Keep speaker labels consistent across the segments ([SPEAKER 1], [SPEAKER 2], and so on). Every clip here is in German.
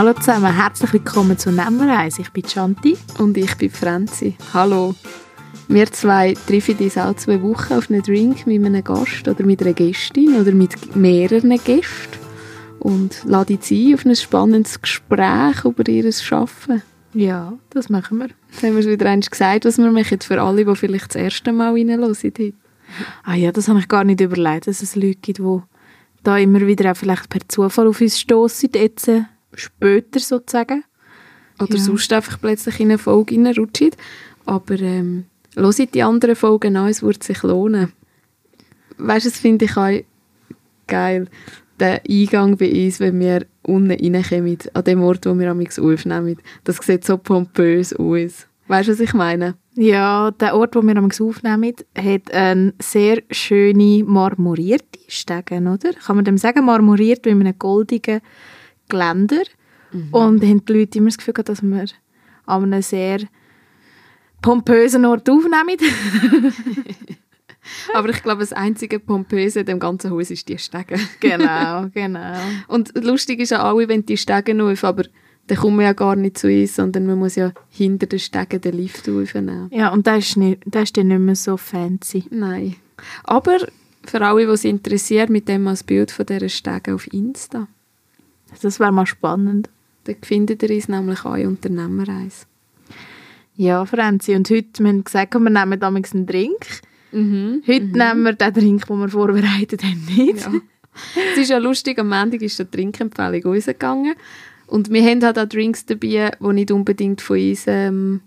[SPEAKER 1] Hallo zusammen, herzlich willkommen zu Nemmereis. Ich bin Chanti.
[SPEAKER 2] Und ich bin Franzi. Hallo. Wir zwei treffen uns auch zwei Wochen auf einen Drink mit einem Gast oder mit einer Gästin oder mit mehreren Gästen und laden sie ein auf ein spannendes Gespräch über ihr Arbeiten.
[SPEAKER 1] Ja, das machen wir.
[SPEAKER 2] Jetzt haben wir es wieder einmal gesagt, was wir machen, für alle, die vielleicht das erste Mal reinhören.
[SPEAKER 1] Ah ja, das habe ich gar nicht überlegt, dass es Leute gibt, die da immer wieder auch vielleicht per Zufall auf uns stossen, jetzt später sozusagen.
[SPEAKER 2] Oder
[SPEAKER 1] Ja.
[SPEAKER 2] sonst einfach plötzlich in eine Folge reinrutschen. Aber ähm, hört die anderen Folgen an, es würde sich lohnen. Weißt du, das finde ich auch geil. Der Eingang bei uns, wenn wir unten reinkommen, an dem Ort, wo wir amigs aufnehmen, das sieht so pompös aus. Weißt du, was ich meine?
[SPEAKER 1] Ja, der Ort, wo wir am aufnehmen, hat eine sehr schöne marmorierte Stege, oder? Kann man dem sagen, marmoriert wie mit einem goldigen Geländer. Und haben die Leute immer das Gefühl gehabt, dass wir an einem sehr pompösen Ort aufnehmen.
[SPEAKER 2] Aber ich glaube, das einzige Pompöse in dem ganzen Haus ist die Stege.
[SPEAKER 1] genau, genau.
[SPEAKER 2] Und lustig ist ja alle, wenn die Stege auf, aber dann kommen wir ja gar nicht zu uns, sondern man muss ja hinter den Stegen den Lift aufnehmen.
[SPEAKER 1] Ja, und das ist, nicht, das ist dann nicht mehr so fancy.
[SPEAKER 2] Nein. Aber für alle, die es interessiert, mit dem als Bild von dieser Stege auf Insta.
[SPEAKER 1] Das wäre mal spannend.
[SPEAKER 2] Da findet ihr uns nämlich auch Unternehmerreis.
[SPEAKER 1] Ja, Franzi, und heute, wir haben gesagt, wir nehmen damals einen Drink.
[SPEAKER 2] Mhm.
[SPEAKER 1] Heute nehmen wir den Drink, den wir vorbereitet haben, nicht.
[SPEAKER 2] Ja. es ist ja lustig, am Montag ist die Trinkempfehlung rausgegangen. Und wir haben halt auch Drinks dabei, die nicht unbedingt von uns ähm,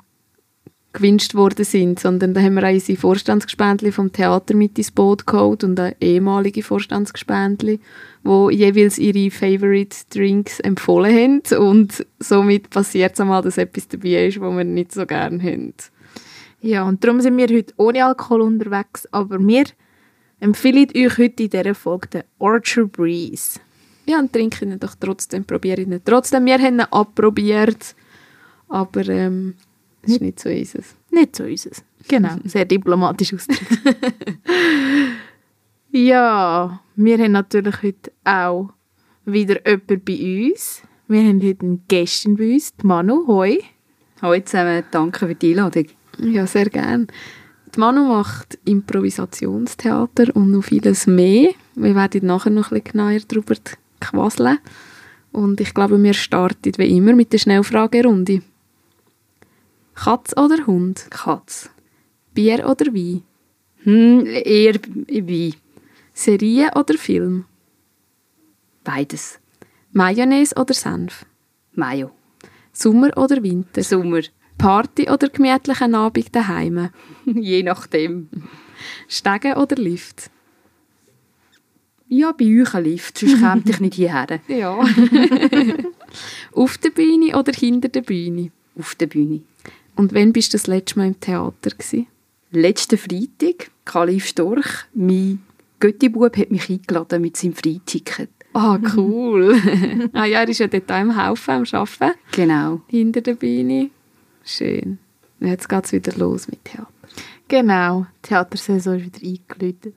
[SPEAKER 2] gewünscht worden sind, sondern da haben wir auch unsere Vorstandsgespendli vom Theater mit ins Boot geholt und auch ehemalige Vorstandsgespendli, die jeweils ihre Favorite Drinks empfohlen haben und somit passiert es einmal, dass etwas dabei ist, was wir nicht so gerne haben.
[SPEAKER 1] Ja, und darum sind wir heute ohne Alkohol unterwegs, aber wir empfehlen euch heute in dieser Folge den Orchard Breeze.
[SPEAKER 2] Ja, und trinke ihn doch trotzdem, probiere ihn trotzdem. Wir haben ihn abprobiert, aber ähm, es ist nicht so unseres.
[SPEAKER 1] Nicht so unseres. Genau, sehr diplomatisch ausgedrückt. ja, wir haben natürlich heute auch wieder jemanden bei uns. Wir haben heute eine Gästin bei uns, die Manu. Hoi.
[SPEAKER 3] Hallo zusammen, danke für die Einladung.
[SPEAKER 2] Ja, sehr gern. Die Manu macht Improvisationstheater und noch vieles mehr. Wir werden nachher noch ein bisschen genauer darüber quasseln. Und ich glaube, wir starten wie immer mit der Schnellfragerunde. Katz oder Hund?
[SPEAKER 3] Katz.
[SPEAKER 2] Bier oder Wein?
[SPEAKER 3] Hm, eher Wein.
[SPEAKER 2] Serie oder Film?
[SPEAKER 3] Beides.
[SPEAKER 2] Mayonnaise oder Senf?
[SPEAKER 3] Mayo.
[SPEAKER 2] Sommer oder Winter?
[SPEAKER 3] Sommer.
[SPEAKER 2] Party oder gemütlichen Abend daheim?
[SPEAKER 3] Je nachdem.
[SPEAKER 2] Stegen oder Lift?
[SPEAKER 3] Ja, bei euch ein Lift, sonst käme ich nicht hierher.
[SPEAKER 2] Ja. Auf der Bühne oder hinter der Bühne?
[SPEAKER 3] Auf der Bühne.
[SPEAKER 2] Und wann bist du das letzte Mal im Theater? Gewesen?
[SPEAKER 3] Letzten Freitag, Kalif Storch, mein Göttibub hat mich eingeladen mit seinem Freiticket.
[SPEAKER 2] Ah, cool. ah ja, er ist ja dort im Haufen am Arbeiten,
[SPEAKER 3] Genau.
[SPEAKER 2] hinter der Bühne. Schön. Jetzt geht es wieder los mit Theater.
[SPEAKER 1] Genau, die Theatersaison ist wieder eingeläutet.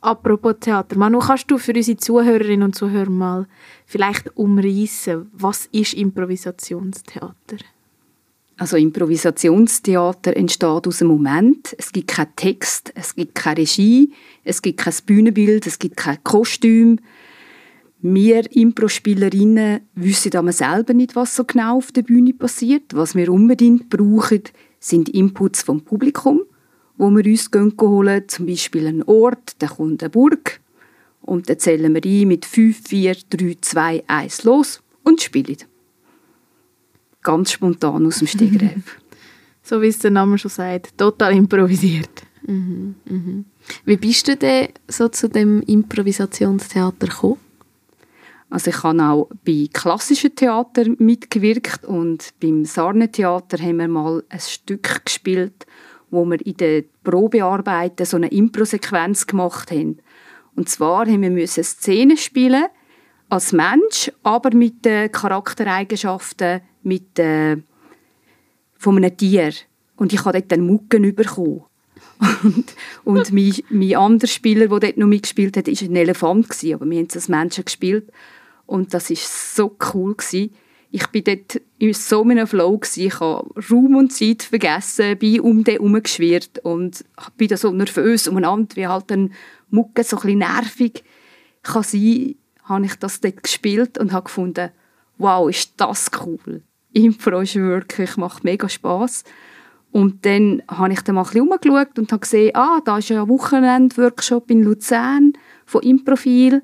[SPEAKER 1] Apropos Theater, Manu, kannst du für unsere Zuhörerinnen und Zuhörer mal vielleicht umreißen, was ist Improvisationstheater?
[SPEAKER 3] Also Improvisationstheater entsteht aus einem Moment. Es gibt keinen Text, es gibt keine Regie, es gibt kein Bühnenbild, es gibt kein Kostüm. Wir Impro-Spielerinnen wissen aber selber nicht, was so genau auf der Bühne passiert. Was wir unbedingt brauchen, sind Inputs vom Publikum, wo wir uns holen, zum Beispiel einen Ort, da kommt eine Burg und dann zählen wir ein mit 5, 4, 3, 2, 1 los und spielen. Ganz spontan aus dem Stegreif.
[SPEAKER 1] So wie es der Name schon sagt, total improvisiert.
[SPEAKER 2] Wie bist du denn so zu dem Improvisationstheater gekommen?
[SPEAKER 3] Also ich habe auch bei klassischen Theater mitgewirkt und beim Sarne-Theater haben wir mal ein Stück gespielt, wo wir in der Probearbeiten so eine Impro-Sequenz gemacht haben. Und zwar haben wir müssen Szenen spielen als Mensch, aber mit den Charaktereigenschaften mit, äh, von einem Tier. Und ich habe dort dann Mucken bekommen. Und, und mein, mein anderer Spieler, der dort noch mitgespielt hat, war ein Elefant. Gewesen, aber wir haben es als Menschen gespielt. Und das war so cool. Gewesen. ich bin dort in so einem Flow gewesen. Ich habe Raum und Zeit vergessen, bin um den herumgeschwirrt und bin da so nervös umeinander, wie halt ein Mucke so ein bisschen nervig kann sein, habe ich das dort gespielt und habe gefunden, wow, ist das cool. Impro ist wirklich, macht mega Spass. Und dann habe ich dann mal ein bisschen und habe gesehen, ah, da ist ein Wochenend-Workshop in Luzern von Improfil.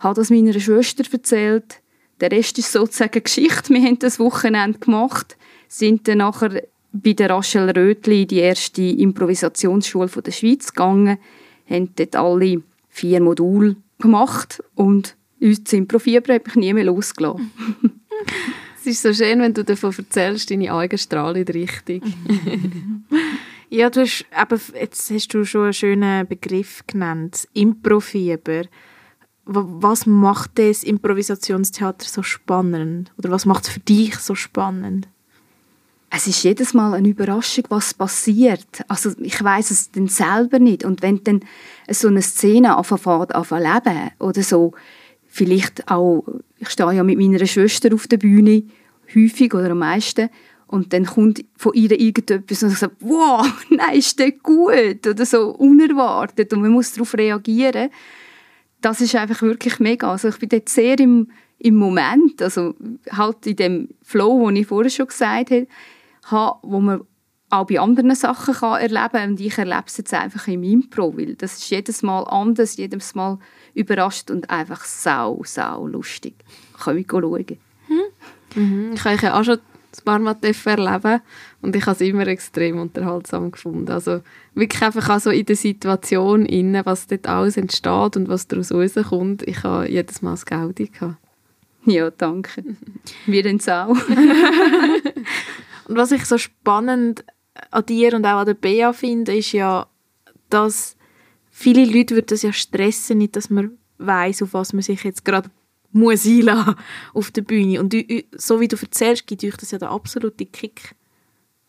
[SPEAKER 3] Habe das meiner Schwester erzählt. Der Rest ist sozusagen Geschichte. Wir haben das Wochenende gemacht, sind dann nachher bei der Rachel Rötli, die erste Improvisationsschule der Schweiz, gegangen, haben dort alle vier Module gemacht und uns zu improvisieren habe ich nie mehr losgelassen.
[SPEAKER 2] es ist so schön, wenn du davon erzählst, deine Augen strahlen in die Richtung.
[SPEAKER 1] ja, du hast, eben, jetzt hast du schon einen schönen Begriff genannt, Improfieber. Was macht das Improvisationstheater so spannend? Oder was macht es für dich so spannend?
[SPEAKER 3] es ist jedes Mal eine Überraschung, was passiert. Also ich weiß es dann selber nicht. Und wenn dann so eine Szene anfängt auf leben oder so, vielleicht auch, ich stehe ja mit meiner Schwester auf der Bühne, häufig oder am meisten, und dann kommt von ihr irgendetwas und sagt, wow, nein, ist das gut oder so unerwartet und man muss darauf reagieren. Das ist einfach wirklich mega. Also ich bin dort sehr im, im Moment, also halt in dem Flow, den ich vorher schon gesagt habe, wo man auch bei anderen Sachen kann erleben. Und ich erlebe es jetzt einfach im Impro, weil das ist jedes Mal anders, jedes Mal überrascht und einfach sau, sau lustig. Kann ich schauen.
[SPEAKER 2] Hm. Mhm. Ich habe ja auch schon ein paar Mal erleben und ich habe es immer extrem unterhaltsam gefunden. Also wirklich einfach auch so in der Situation, innen, was dort alles entsteht und was daraus rauskommt. Ich habe jedes Mal das Gaudi gehabt.
[SPEAKER 3] Ja, danke. Wir den Sau.
[SPEAKER 1] Und was ich so spannend an dir und auch an der Bea finde, ist ja, dass viele Leute würden das ja stressen, nicht, dass man weiß, auf was man sich jetzt gerade muss einlassen auf der Bühne. Und so wie du erzählst, gibt euch das ja der absolute Kick.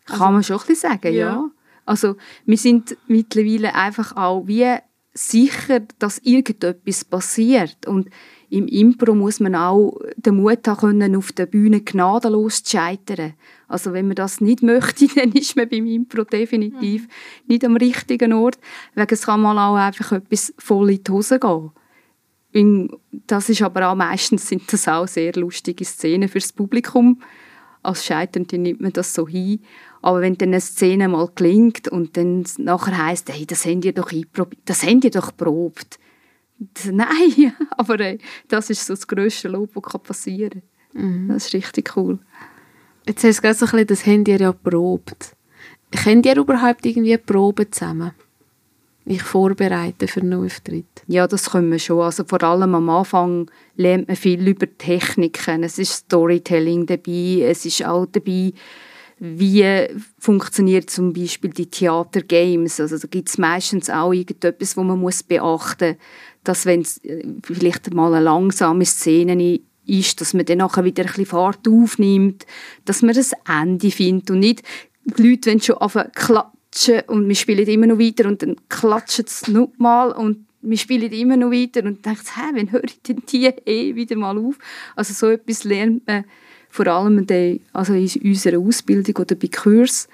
[SPEAKER 3] Also, Kann man schon ein bisschen sagen, ja. ja. Also wir sind mittlerweile einfach auch wie sicher, dass irgendetwas passiert. Und im Impro muss man auch den Mut haben können, auf der Bühne gnadenlos zu scheitern. Also wenn man das nicht möchte, dann ist man beim Impro definitiv mhm. nicht am richtigen Ort, weil es kann mal auch einfach etwas voll in die Hose gehen. Das ist aber auch meistens sind das auch sehr lustige Szenen fürs Publikum. Als Scheiternde nimmt man das so hin. Aber wenn dann eine Szene mal klingt und dann nachher heisst, hey, das habt ihr doch das habt ihr doch probt Nein, aber ey, das ist so das grösste Lob, das passieren kann. Mhm. Das ist richtig cool.
[SPEAKER 2] Jetzt hast du gerade so ein bisschen, das ihr ja probt. Kennt ihr überhaupt irgendwie Proben zusammen? Ich vorbereite für einen Auftritt.
[SPEAKER 3] Ja, das können wir schon. Also vor allem am Anfang lernt man viel über Techniken. Es ist Storytelling dabei, es ist auch dabei, wie funktioniert zum Beispiel die Theatergames. Also da gibt es meistens auch irgendetwas, wo man muss beachten muss dass wenn es äh, vielleicht mal eine langsame Szene ist, dass man dann nachher wieder ein bisschen Fahrt aufnimmt, dass man das Ende findet und nicht die Leute wenn schon auf klatschen und wir spielen immer noch weiter und dann klatschen es noch mal und wir spielen immer noch weiter und denkt, hä, wann höre ich denn die eh wieder mal auf? Also so etwas lernt man vor allem in, also in unserer Ausbildung oder bei Kurs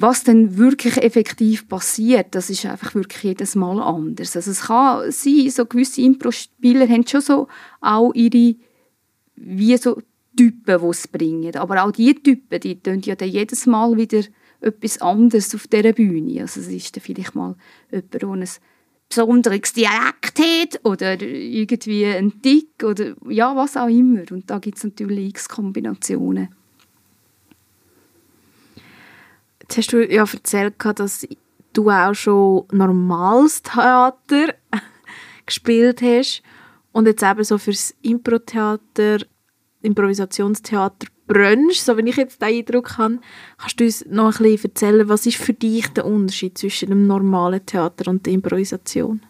[SPEAKER 3] was dann wirklich effektiv passiert, das ist einfach wirklich jedes Mal anders. Also es kann sein, so gewisse Impro-Spieler haben schon so auch ihre, wie so Typen, die es bringen. Aber auch diese Typen, die tun ja dann jedes Mal wieder etwas anderes auf dieser Bühne. Also es ist dann vielleicht mal jemand, der ein besonderes Dialekt hat oder irgendwie ein Tick oder ja, was auch immer. Und da gibt es natürlich x Kombinationen.
[SPEAKER 1] Jetzt hast du ja erzählt, dass du auch schon normales Theater gespielt hast und jetzt eben so fürs Impro-Theater, Improvisationstheater brennst, so wenn ich jetzt den Eindruck habe, kannst du uns noch ein bisschen erzählen, was ist für dich der Unterschied zwischen dem normalen Theater und der Improvisation?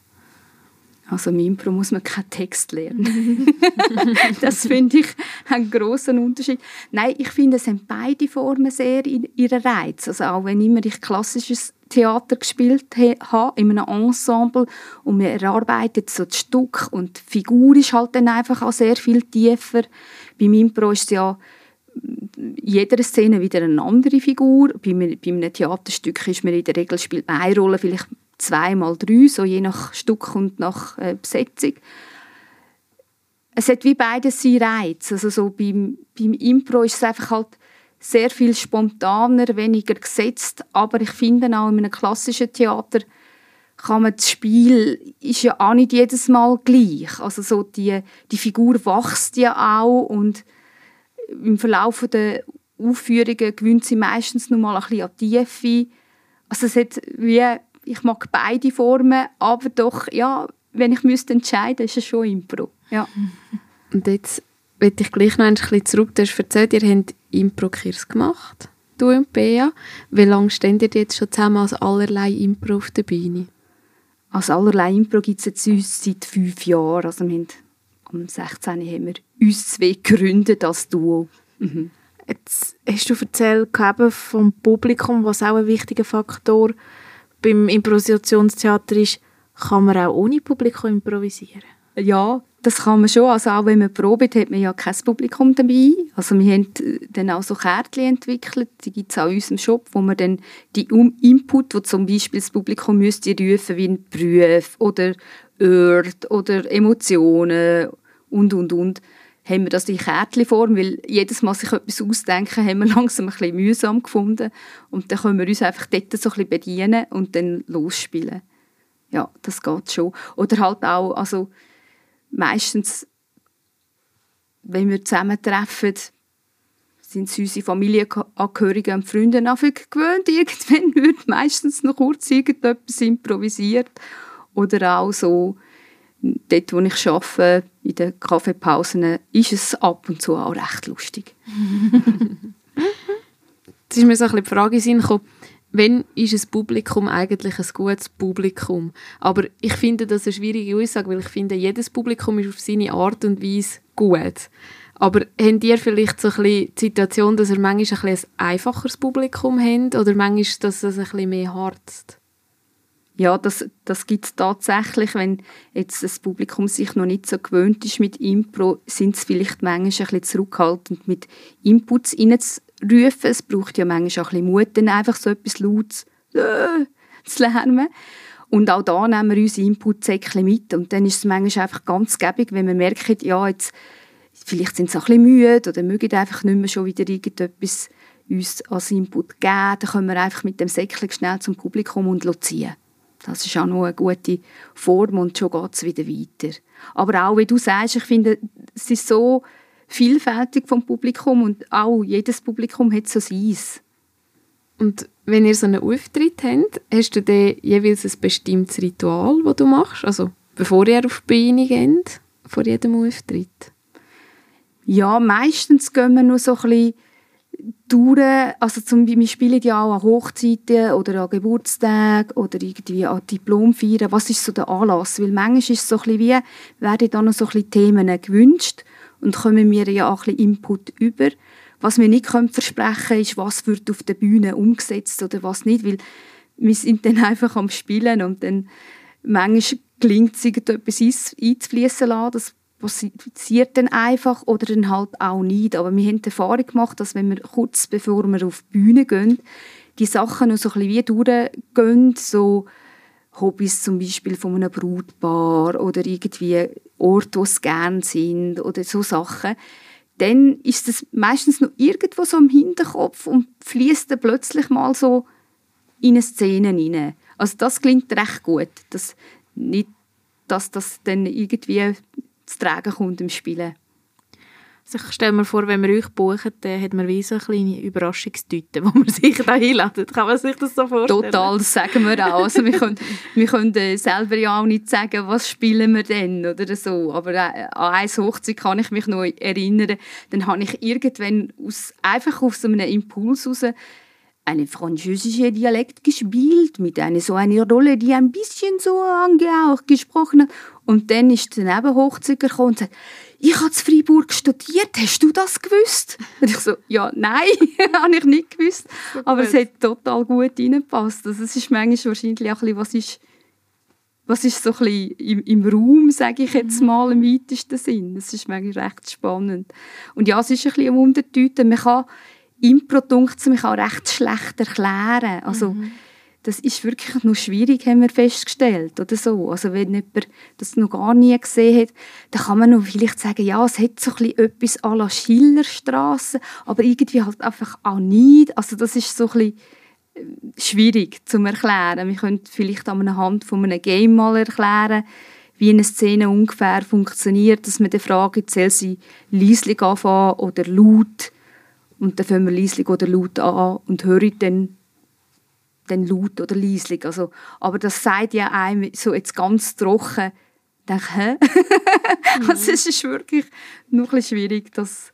[SPEAKER 3] Also im Impro muss man keinen Text lernen. das finde ich einen grossen Unterschied. Nein, ich finde, es haben beide Formen sehr ihren Reiz. Also auch wenn immer ich klassisches Theater gespielt habe, in einem Ensemble und wir erarbeitet so das Stück und die Figur ist halt dann einfach auch sehr viel tiefer. Beim Impro ist es ja jeder Szene wieder eine andere Figur. Bei, bei einem Theaterstück ist man in der Regel spielt man eine Rolle, vielleicht zweimal drei, so je nach Stück und nach äh, Besetzung. Es hat wie beides seinen Reiz. Also so beim, beim Impro ist es einfach halt sehr viel spontaner, weniger gesetzt. Aber ich finde auch in einem klassischen Theater kann man das Spiel ist ja auch nicht jedes Mal gleich. Also so die, die Figur wächst ja auch und im Verlauf der Aufführungen gewöhnt sie meistens noch mal ein bisschen an Tiefe. Also es hat wie, ich mag beide Formen, aber doch, ja, wenn ich müsste entscheiden, ist es schon Impro. Ja.
[SPEAKER 2] Und jetzt will ich gleich noch ein bisschen zurück. Du hast erzählt, ihr habt Impro-Kurs gemacht, du und Bea. Wie lange steht ihr jetzt schon zusammen als allerlei Impro auf der Bühne?
[SPEAKER 3] Als allerlei Impro gibt es jetzt uns seit fünf Jahren. Also wir haben, am 16. haben wir uns zwei gegründet als Duo. Mhm.
[SPEAKER 1] Jetzt hast du erzählt vom Publikum, was auch ein wichtiger Faktor beim Improvisationstheater ist. Kann man auch ohne Publikum improvisieren?
[SPEAKER 3] Ja, das kann man schon. Also auch wenn man probt, hat man ja kein Publikum dabei. Also wir haben dann auch so Kärtchen entwickelt, die gibt es auch in unserem Shop, wo man dann die Input, wo zum Beispiel das Publikum müsste rufen, wie ein Beruf oder Ort oder Emotionen und, und, und, haben wir das in Kärtchenform, weil jedes Mal sich etwas ausdenken, haben wir langsam ein bisschen mühsam gefunden. Und dann können wir uns einfach dort so ein bisschen bedienen und dann losspielen. Ja, das geht schon. Oder halt auch, also meistens, wenn wir zusammentreffen, sind es unsere Familienangehörigen und Freunde gewöhnt. Irgendwann wird meistens noch kurz irgendetwas improvisiert. Oder auch so, dort, wo ich arbeite, in den Kaffeepausen, ist es ab und zu auch recht lustig.
[SPEAKER 2] Jetzt ist mir so ein bisschen die Frage wenn ist ein Publikum eigentlich ein gutes Publikum? Aber ich finde das eine schwierige Aussage, weil ich finde, jedes Publikum ist auf seine Art und Weise gut. Aber habt ihr vielleicht so ein bisschen die Situation, dass ihr manchmal ein, ein einfacheres Publikum habt oder manchmal, dass es ein bisschen mehr harzt?
[SPEAKER 3] Ja, das, das gibt es tatsächlich. Wenn jetzt das Publikum sich noch nicht so gewöhnt ist mit Impro, sind sie vielleicht manchmal ein bisschen zurückhaltend mit Inputs reinzurufen rufen. Es braucht ja manchmal auch ein bisschen Mut, dann einfach so etwas Lautes äh, zu lernen. Und auch da nehmen wir unsere Inputsäckchen mit. Und dann ist es manchmal einfach ganz gäbig, wenn wir merken, ja, jetzt, vielleicht sind sie ein bisschen müde oder mögen einfach nicht mehr schon wieder irgendetwas uns als Input geben. Dann können wir einfach mit dem Säckchen schnell zum Publikum und ziehen. Das ist auch noch eine gute Form und schon geht es wieder weiter. Aber auch, wie du sagst, ich finde, es ist so vielfältig vom Publikum und auch jedes Publikum hat so seins.
[SPEAKER 2] Und wenn ihr so einen Auftritt habt, hast du dann jeweils ein bestimmtes Ritual, das du machst? Also bevor ihr auf die Bühne geht, vor jedem Auftritt?
[SPEAKER 3] Ja, meistens gehen wir nur so ein bisschen durch. Also zum wir spielen ja auch an Hochzeiten oder an Geburtstagen oder irgendwie an Diplomfeiern. Was ist so der Anlass? Weil manchmal ist es so ein bisschen wie, werden dann noch so ein bisschen Themen gewünscht und kommen wir ja auch ein bisschen Input über. Was wir nicht können versprechen ist, was wird auf der Bühne umgesetzt oder was nicht, weil wir sind dann einfach am Spielen und dann manchmal gelingt es, irgendetwas einzufließen lassen, das passiert dann einfach oder dann halt auch nicht. Aber wir haben die Erfahrung gemacht, dass wenn wir kurz bevor wir auf die Bühne gehen, die Sachen noch so ein bisschen wie durchgehen, so Hobbys zum Beispiel von einem Brutpaar oder irgendwie Orte, wo sie gerne sind oder so Sachen, dann ist es meistens noch irgendwo so im Hinterkopf und fließt dann plötzlich mal so in eine Szene hinein. Also das klingt recht gut, dass nicht, dass das dann irgendwie zu tragen kommt im Spielen.
[SPEAKER 1] Also ich stelle mir vor, wenn wir euch buchen, dann hat man wie so eine kleine Überraschungstüte, wo man sich da einladet. Kann man sich das so vorstellen?
[SPEAKER 3] Total, das sagen wir auch. Also wir können, wir können äh, selber ja auch nicht sagen, was spielen wir denn oder so. Aber äh, an eine Hochzeit kann ich mich noch erinnern. Dann habe ich irgendwann aus, einfach aus einem Impuls heraus eine französische Dialekt gespielt, mit einer so einer Rolle, die ein bisschen so angehaucht gesprochen hat. Und dann ist der Nebenhochzeiger gekommen und sagt, ich habe in Freiburg studiert, hast du das gewusst? Und ich so, ja, nein, habe ich nicht gewusst. Aber es hat total gut reingepasst. Also es ist manchmal wahrscheinlich auch ein bisschen, was ist, was ist so ein bisschen im, im Raum, sage ich jetzt mhm. mal, im weitesten Sinn. Das ist manchmal recht spannend. Und ja, es ist ein bisschen ein Wundertüte. Man kann Impro, denkt mich auch recht schlecht erklären. Also, mhm das ist wirklich noch schwierig, haben wir festgestellt, oder so. Also wenn jemand das noch gar nie gesehen hat, dann kann man noch vielleicht sagen, ja, es hat so ein etwas à la Schillerstraße, aber irgendwie halt einfach auch nicht. Also das ist so ein bisschen äh, schwierig zu erklären. Wir können vielleicht anhand von einem Game mal erklären, wie eine Szene ungefähr funktioniert, dass man die Frage, soll sie leislich anfangen oder laut? Und dann fangen wir leislich oder laut an und hören dann dann laut oder leislich. Also, aber das sagt ja einem so jetzt ganz trocken, denke, hä? Mhm. also es ist wirklich noch ein schwierig, das,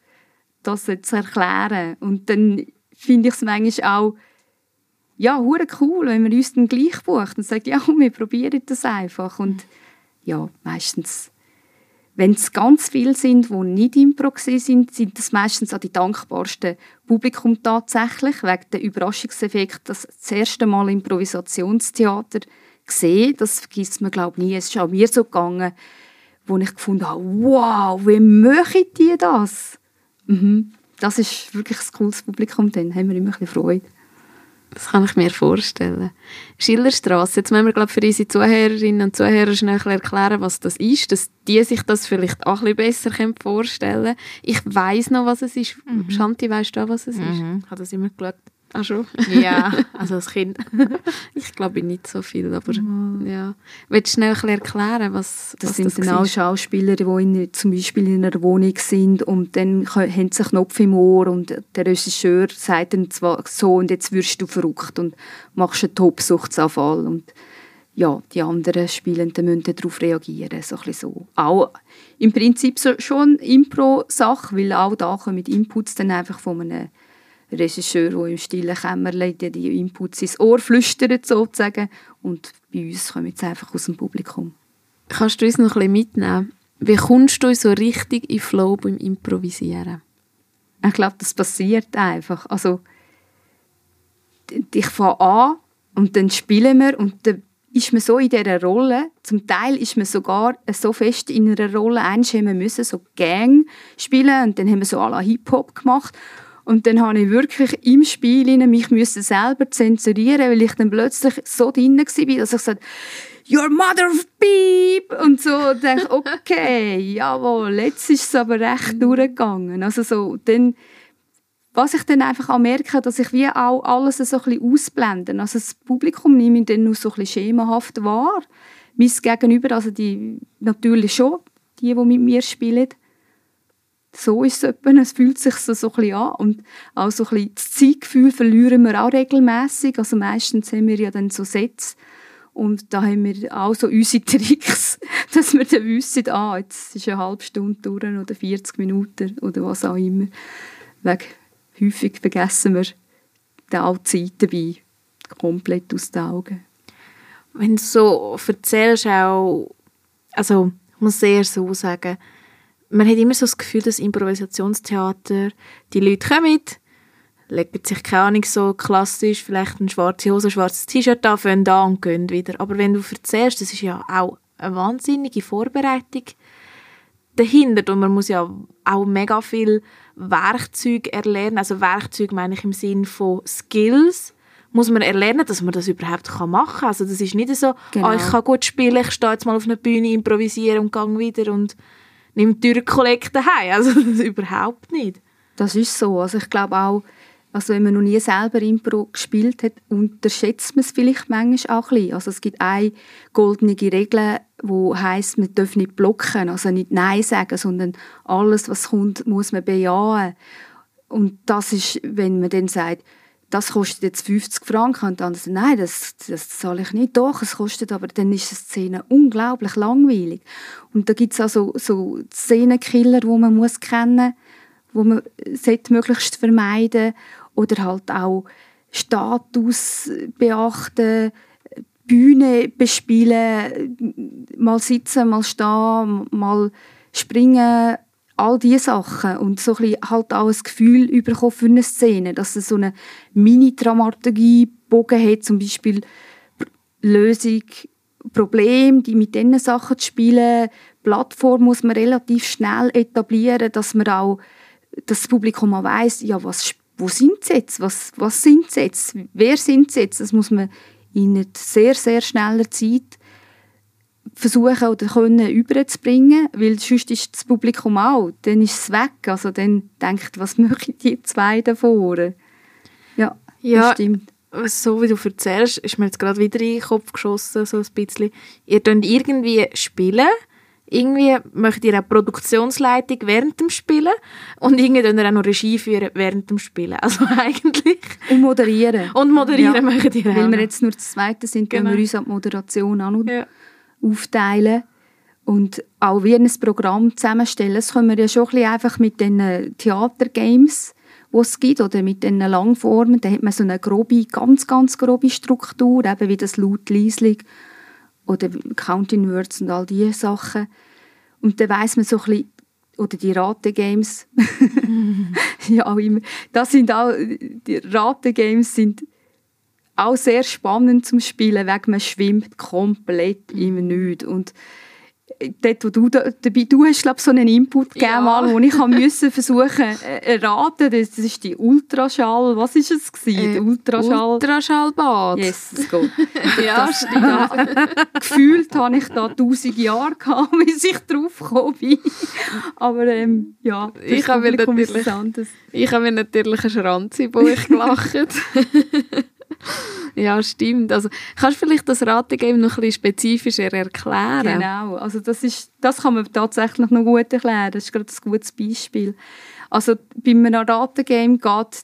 [SPEAKER 3] das zu erklären. Und dann finde ich es manchmal auch ja, cool, wenn man uns dann gleich bucht und sagt, ja, wir probieren das einfach. Und ja, meistens wenn es ganz viele sind, die nicht Impro sind, sind das meistens auch die dankbarsten Publikum tatsächlich, wegen dem Überraschungseffekt, dass das erste Mal Improvisationstheater gesehen, das vergisst man glaube ich nie, es ist auch mir so gegangen, wo ich gefunden habe, wow, wie machen die das? Mhm. Das ist wirklich ein cooles Publikum, dann haben wir immer ein bisschen Freude.
[SPEAKER 2] Das kann ich mir vorstellen. Schillerstraße, jetzt müssen wir glaube für unsere Zuhörerinnen und Zuhörer schnell erklären, was das ist, dass die sich das vielleicht auch ein bisschen besser vorstellen können. Ich weiß noch, was es ist. Mhm. Shanti, weißt du, was es mhm. ist?
[SPEAKER 1] Ich habe das immer geschaut.
[SPEAKER 2] Ach schon?
[SPEAKER 1] Ja, also als Kind.
[SPEAKER 2] ich glaube nicht so viel, aber oh. ja. Willst du schnell erklären, was
[SPEAKER 3] das
[SPEAKER 2] was
[SPEAKER 3] sind das dann auch Schauspieler, die in, zum Beispiel in einer Wohnung sind und dann haben sie einen Knopf im Ohr und der Regisseur sagt dann zwar so und jetzt wirst du verrückt und machst einen Tobsuchtsanfall und ja, die anderen Spielenden müssen darauf reagieren, so ein so. Auch im Prinzip so, schon Impro-Sache, weil auch da kommen Inputs dann einfach von einem Regisseur, der im stillen Kämmerlein die Inputs ins Ohr flüstert sozusagen und bei uns kommen jetzt einfach aus dem Publikum.
[SPEAKER 2] Kannst du uns noch ein bisschen mitnehmen? Wie kommst du so richtig in Flow beim Improvisieren?
[SPEAKER 3] Ich glaube, das passiert einfach. Also, ich fange an und dann spielen wir und dann ist man so in dieser Rolle. Zum Teil ist man sogar so fest in einer Rolle. Wir müssen so Gang spielen und dann haben wir so alle Hip-Hop gemacht. Und dann habe ich wirklich im Spiel mich müssen selber zensurieren, weil ich dann plötzlich so drin war, dass ich gesagt Your mother of beep! Und so und dachte, okay, jawohl, jetzt ist es aber recht durchgegangen. Also so, dann, was ich dann einfach auch merke, dass ich wie auch alles so ein bisschen ausblende. Also das Publikum nehme ich dann nur so ein bisschen schemenhaft wahr. Mein Gegenüber, also die, natürlich schon, die, die mit mir spielen so ist es etwa, es fühlt sich so, so ein bisschen an und auch so ein bisschen das Zeitgefühl verlieren wir auch regelmäßig. Also meistens haben wir ja dann so Sätze und da haben wir auch so unsere Tricks, dass wir dann wissen, ah, jetzt ist eine halbe Stunde durch oder 40 Minuten oder was auch immer. Wegen, häufig vergessen wir die Zeit dabei komplett aus den Augen.
[SPEAKER 1] Wenn du so erzählst, auch, also ich muss sehr so sagen, man hat immer so das Gefühl, dass Improvisationstheater, die Leute kommen, legen sich keine Ahnung so klassisch, vielleicht eine schwarze Hose, ein schwarzes T-Shirt an, fangen da und gehen wieder. Aber wenn du erzählst, das ist ja auch eine wahnsinnige Vorbereitung dahinter und man muss ja auch mega viel Werkzeug erlernen. Also Werkzeug meine ich im Sinn von Skills muss man erlernen, dass man das überhaupt machen kann. Also das ist nicht so, genau. oh, ich kann gut spielen, ich stehe jetzt mal auf einer Bühne, improvisiere und gehe wieder und nimmt Türkollekte heim. Also überhaupt nicht.
[SPEAKER 3] Das ist so. Also ich glaube auch, also wenn man noch nie selber Impro gespielt hat, unterschätzt man es vielleicht manchmal auch ein bisschen. Also es gibt eine goldene Regel, die heisst, man darf nicht blocken, also nicht Nein sagen, sondern alles, was kommt, muss man bejahen. Und das ist, wenn man dann sagt, das kostet jetzt 50 Franken und dann nein, das, das zahle ich nicht. Doch, es kostet, aber dann ist die Szene unglaublich langweilig. Und da gibt es also so Szenenkiller, die man muss kennen muss, die man möglichst vermeiden oder halt auch Status beachten, Bühne bespielen, mal sitzen, mal stehen, mal springen all diese Sachen und so ein halt auch ein Gefühl für eine Szene, dass es so eine Mini-Dramaturgie-Bogen hat, zum Beispiel Lösung, Problem, die mit diesen Sachen zu spielen. Plattform muss man relativ schnell etablieren, dass man auch das Publikum auch weiss, ja, was, wo sind sie jetzt, was, was sind sie jetzt, wer sind sie jetzt, das muss man in sehr, sehr schneller Zeit versuchen oder können überzubringen, weil sonst ist das Publikum auch, dann ist es weg, also dann denkt, was möchten die zwei davor? Ja,
[SPEAKER 1] Ja,
[SPEAKER 3] das stimmt.
[SPEAKER 1] so wie du erzählst, ist mir jetzt gerade wieder in den Kopf geschossen, so ein bisschen. Ihr könnt irgendwie spielen, irgendwie möchtet ihr auch Produktionsleitung während dem Spielen und irgendwie könnt ihr auch noch Regie führen während dem Spielen. Also eigentlich.
[SPEAKER 3] Und moderieren.
[SPEAKER 1] Und moderieren
[SPEAKER 3] Ja,
[SPEAKER 1] möchtet ihr auch
[SPEAKER 3] Weil wir jetzt nur das Zweite sind,
[SPEAKER 1] Genau.
[SPEAKER 3] können wir uns an die Moderation noch
[SPEAKER 1] Ja.
[SPEAKER 3] Aufteilen und auch wie ein Programm zusammenstellen. Das können wir ja schon ein bisschen einfach mit den Theatergames, die es gibt, oder mit den Langformen. Da hat man so eine grobe, ganz, ganz grobe Struktur, eben wie das laut leislich oder Counting Words und all diese Sachen. Und dann weiss man so ein bisschen, oder die Rategames, ja auch immer, das sind auch, die Rategames sind auch sehr spannend zum Spielen, wegen man schwimmt komplett im Nichts. Und dort, wo du da, dabei, du hast glaube so einen Input gegeben,
[SPEAKER 2] Ja.
[SPEAKER 3] mal, wo ich habe müssen versuchen äh, raten, das, das ist die Ultraschall, was ist es gewesen?
[SPEAKER 2] Äh,
[SPEAKER 3] Ultraschall.
[SPEAKER 2] Ultraschallbad.
[SPEAKER 3] yes, es geht.
[SPEAKER 2] Ja, stimmt.
[SPEAKER 3] Gefühlt habe ich da tausend Jahre gehabt, bis ich drauf gekommen bin. Aber ähm, ja, das
[SPEAKER 2] Ich habe mir
[SPEAKER 3] ist
[SPEAKER 2] natürlich-. Ich habe mir natürlich einen Schranzibuch gelacht. ja, stimmt. Also, kannst du vielleicht das Rategame noch ein bisschen spezifischer erklären?
[SPEAKER 3] Genau, also das, ist, das kann man tatsächlich noch gut erklären. Das ist gerade ein gutes Beispiel. Also bei einem Ratengame geht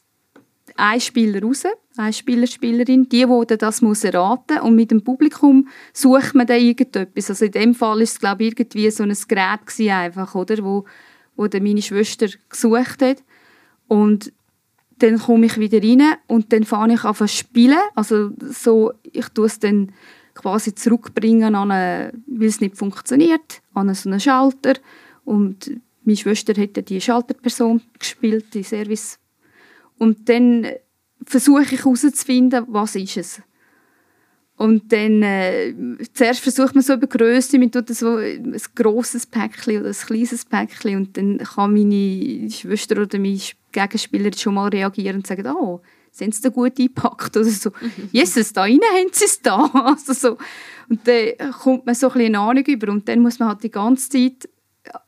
[SPEAKER 3] ein Spieler raus, ein Spieler, Spielerin, die, die das muss erraten und mit dem Publikum sucht man dann irgendetwas. Also in dem Fall ist es, glaube ich, irgendwie so ein Gerät gewesen einfach, oder, wo, wo meine Schwester gesucht hat. Und dann komme ich wieder rein und dann fange ich an zu spielen. Also so, ich tue es dann quasi zurückbringen, an eine, weil es nicht funktioniert, an so einen Schalter. Und meine Schwester hat dann die Schalterperson gespielt, die Service. Und dann versuche ich herauszufinden, was ist es. Und dann, äh, zuerst versucht man so über Grösse, man tut so ein grosses Päckchen oder ein kleines Päckchen und dann kann meine Schwester oder mein Gegenspieler schon mal reagieren und sagen, oh, sind sie da gut eingepackt oder so. Jesus, da rein haben sie es da. Also so. Und dann kommt man so ein bisschen eine Ahnung über und dann muss man halt die ganze Zeit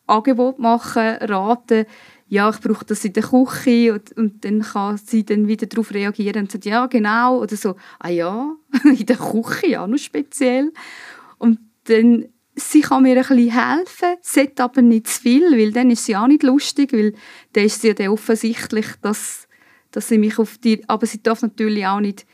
[SPEAKER 3] Angebot machen, raten, ja, ich brauche das in der Küche und, und dann kann sie dann wieder darauf reagieren und sagt, ja, genau, oder so, ah ja, in der Küche, ja, noch speziell. Und dann, sie kann mir ein bisschen helfen, sollte aber nicht zu viel, weil dann ist sie auch nicht lustig, weil dann ist sie ja dann offensichtlich, dass, dass sie mich auf die, aber sie darf natürlich auch nicht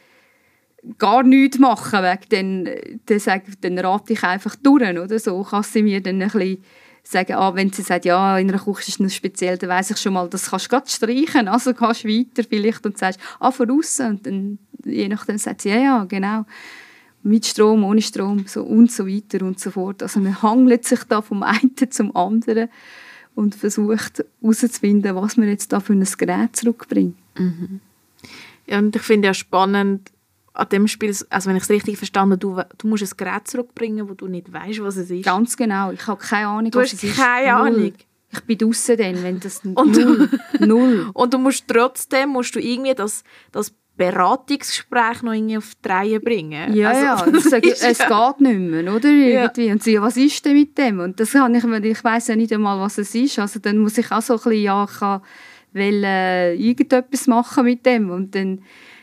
[SPEAKER 3] gar nichts machen, wegen dann, dann, sag, dann rate ich einfach durch, oder? So, kann sie mir dann ein bisschen sagen, ah, wenn sie sagt, ja, in einer Küche ist es speziell, dann weiss ich schon mal, das kannst du gerade streichen, also kannst du weiter vielleicht und sagst, ah, von außen und dann, je nachdem sagt sie, ja, ja, genau, mit Strom, ohne Strom, so und so weiter und so fort. Also man hangelt sich da vom einen zum anderen und versucht herauszufinden, was man jetzt da für ein Gerät zurückbringt.
[SPEAKER 1] Ja, und ich finde ja spannend an dem Spiel, also wenn ich es richtig verstanden habe, du, du musst ein Gerät zurückbringen, wo du nicht weißt, was es ist.
[SPEAKER 3] Ganz genau, ich habe keine Ahnung,
[SPEAKER 1] Du
[SPEAKER 3] was
[SPEAKER 1] hast
[SPEAKER 3] es ist.
[SPEAKER 1] keine
[SPEAKER 3] Null.
[SPEAKER 1] Ahnung.
[SPEAKER 3] Ich bin draussen dann, wenn das
[SPEAKER 1] Und-
[SPEAKER 3] null, null.
[SPEAKER 1] Und du musst trotzdem musst du irgendwie das, das Beratungsgespräch noch irgendwie auf die Reihe bringen.
[SPEAKER 3] Ja,
[SPEAKER 1] Also,
[SPEAKER 3] ja, sage, es
[SPEAKER 1] ja-
[SPEAKER 3] geht nicht mehr, oder? Irgendwie. Und sie, ja, was ist denn mit dem? Und das habe ich, ich weiss ja nicht einmal, was es ist. Also dann muss ich auch so ein bisschen, ja, ich kann will, äh, irgendetwas machen mit dem. Und dann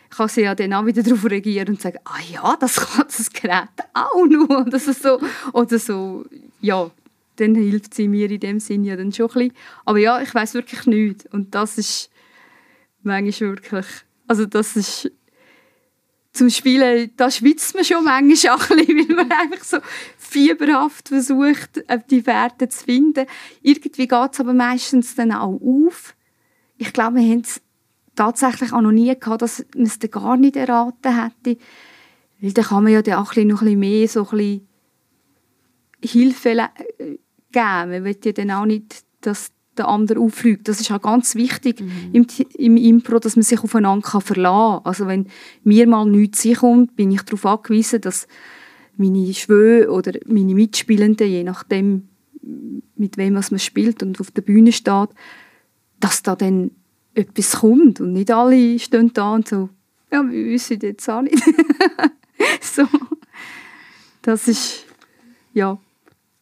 [SPEAKER 3] kann sie ja dann auch wieder darauf reagieren und sagen, ah ja, das kann das Gerät auch noch. Oder so. Oder so, ja, dann hilft sie mir in dem Sinn ja dann schon ein bisschen. Aber ja, ich weiß wirklich nichts. Und das ist manchmal wirklich, also das ist zum Spielen, da schwitzt man schon manchmal ein bisschen, weil man einfach so fieberhaft versucht, äh, die Werte zu finden. Irgendwie geht es aber meistens dann auch auf. Ich glaube, wir haben es tatsächlich auch noch nie gehabt, dass man es gar nicht erraten hätte. Weil dann kann man ja dann auch noch ein bisschen mehr so ein bisschen Hilfe äh, geben. Man will ja dann auch nicht, dass der andere auffliegt. Das ist auch ganz wichtig mhm. im, im Impro, dass man sich aufeinander kann verlassen kann. Also wenn mir mal nichts kommt, bin ich darauf angewiesen, dass meine Schwöhe oder meine Mitspielenden, je nachdem, mit wem man spielt und auf der Bühne steht, dass da dann etwas kommt und nicht alle stehen da und so, ja, wir wissen jetzt auch nicht. so. Das ist, ja.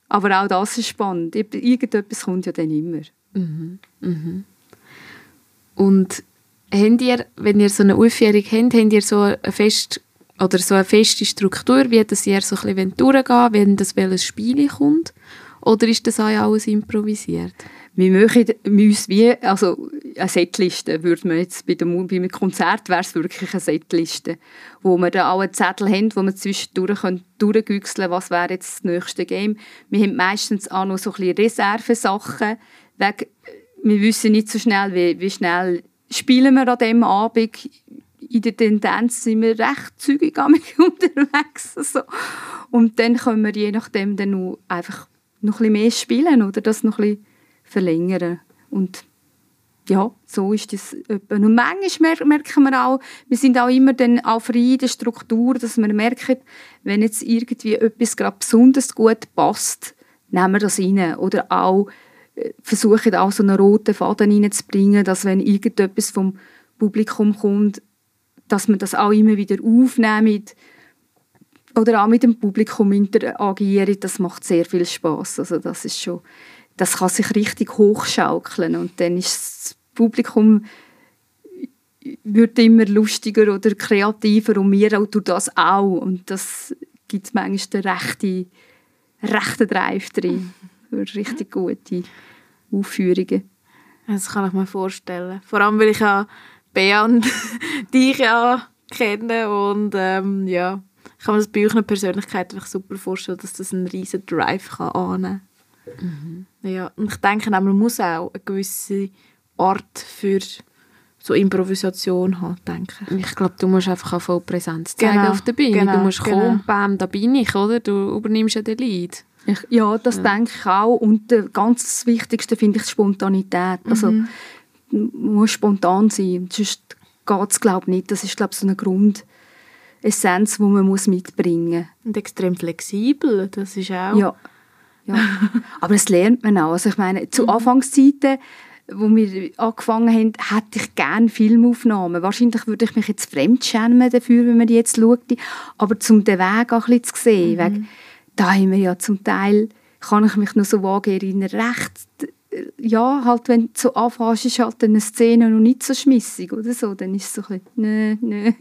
[SPEAKER 3] Aber auch das ist spannend. Irgendetwas kommt ja dann immer.
[SPEAKER 2] Mhm. Mhm. Und habt ihr, wenn ihr so eine Aufführung habt, habt ihr so eine, fest, oder so eine feste Struktur, wie das ihr so ein durchgehen wenn das welches Spiel kommt? Oder ist das auch alles improvisiert?
[SPEAKER 3] Wir möchten uns wie, also eine Setliste würde man jetzt bei, dem, bei einem Konzert wäre es wirklich eine Setliste, wo wir dann einen Zettel haben, wo wir zwischendurch durchgüchseln was wäre jetzt das nächste Game. Wir haben meistens auch noch so ein bisschen Reservesachen, wegen, wir wissen nicht so schnell, wie, wie schnell spielen wir an diesem Abend. In der Tendenz sind wir recht zügig unterwegs. Also. Und dann können wir je nachdem dann noch einfach noch ein bisschen mehr spielen oder das noch ein bisschen verlängern. Und ja, so ist das etwa. Und manchmal merken wir auch, wir sind auch immer dann auch frei in der Struktur, dass wir merken, wenn jetzt irgendwie etwas gerade besonders gut passt, nehmen wir das rein. Oder auch versuchen auch so einen roten Faden reinzubringen, dass wenn irgendetwas vom Publikum kommt, dass man das auch immer wieder aufnimmt oder auch mit dem Publikum interagieren, das macht sehr viel Spaß. Also das ist schon das kann sich richtig hochschaukeln. Und dann ist das Publikum wird immer lustiger oder kreativer und wir auch durch das auch. Und das gibt manchmal den rechten, rechten Drive drin für richtig gute Aufführungen.
[SPEAKER 1] Das kann ich mir vorstellen. Vor allem, weil ich ja Bea und dich ja kenne und ähm, ja, ich kann mir das bei euch Persönlichkeit einfach super vorstellen, dass das einen riesen Drive kann annehmen kann. Mhm. Ja, und ich denke, man muss auch eine gewisse Art für so Improvisation haben, denke
[SPEAKER 2] ich. Ich glaube, du musst einfach auch voll Präsenz zeigen genau, auf der Bühne. Genau, du musst genau. kommen, bam, da bin ich, oder? Du übernimmst ja den Lead.
[SPEAKER 3] Ich, ja, das ja. denke ich auch. Und das ganz Wichtigste finde ich die Spontanität. Also, mhm. man muss spontan sein. Sonst geht es, glaube ich, nicht. Das ist, glaube ich, so eine Grundessenz, die man muss mitbringen muss.
[SPEAKER 1] Und extrem flexibel, das ist auch...
[SPEAKER 3] Ja, ja. Aber das lernt man auch. Also ich meine, zu mhm. Anfangszeiten, wo wir angefangen haben, hätte ich gerne Filmaufnahmen. Wahrscheinlich würde ich mich jetzt fremdschämen dafür, wenn man die jetzt schaut. Aber zum den Weg auch ein bisschen zu sehen. Mhm. Da haben wir ja zum Teil, kann ich mich noch so vage erinnern, recht ja, halt, wenn du so anfängst, ist halt eine Szene noch nicht so schmissig oder so, dann ist es so ein bisschen, nö, nö.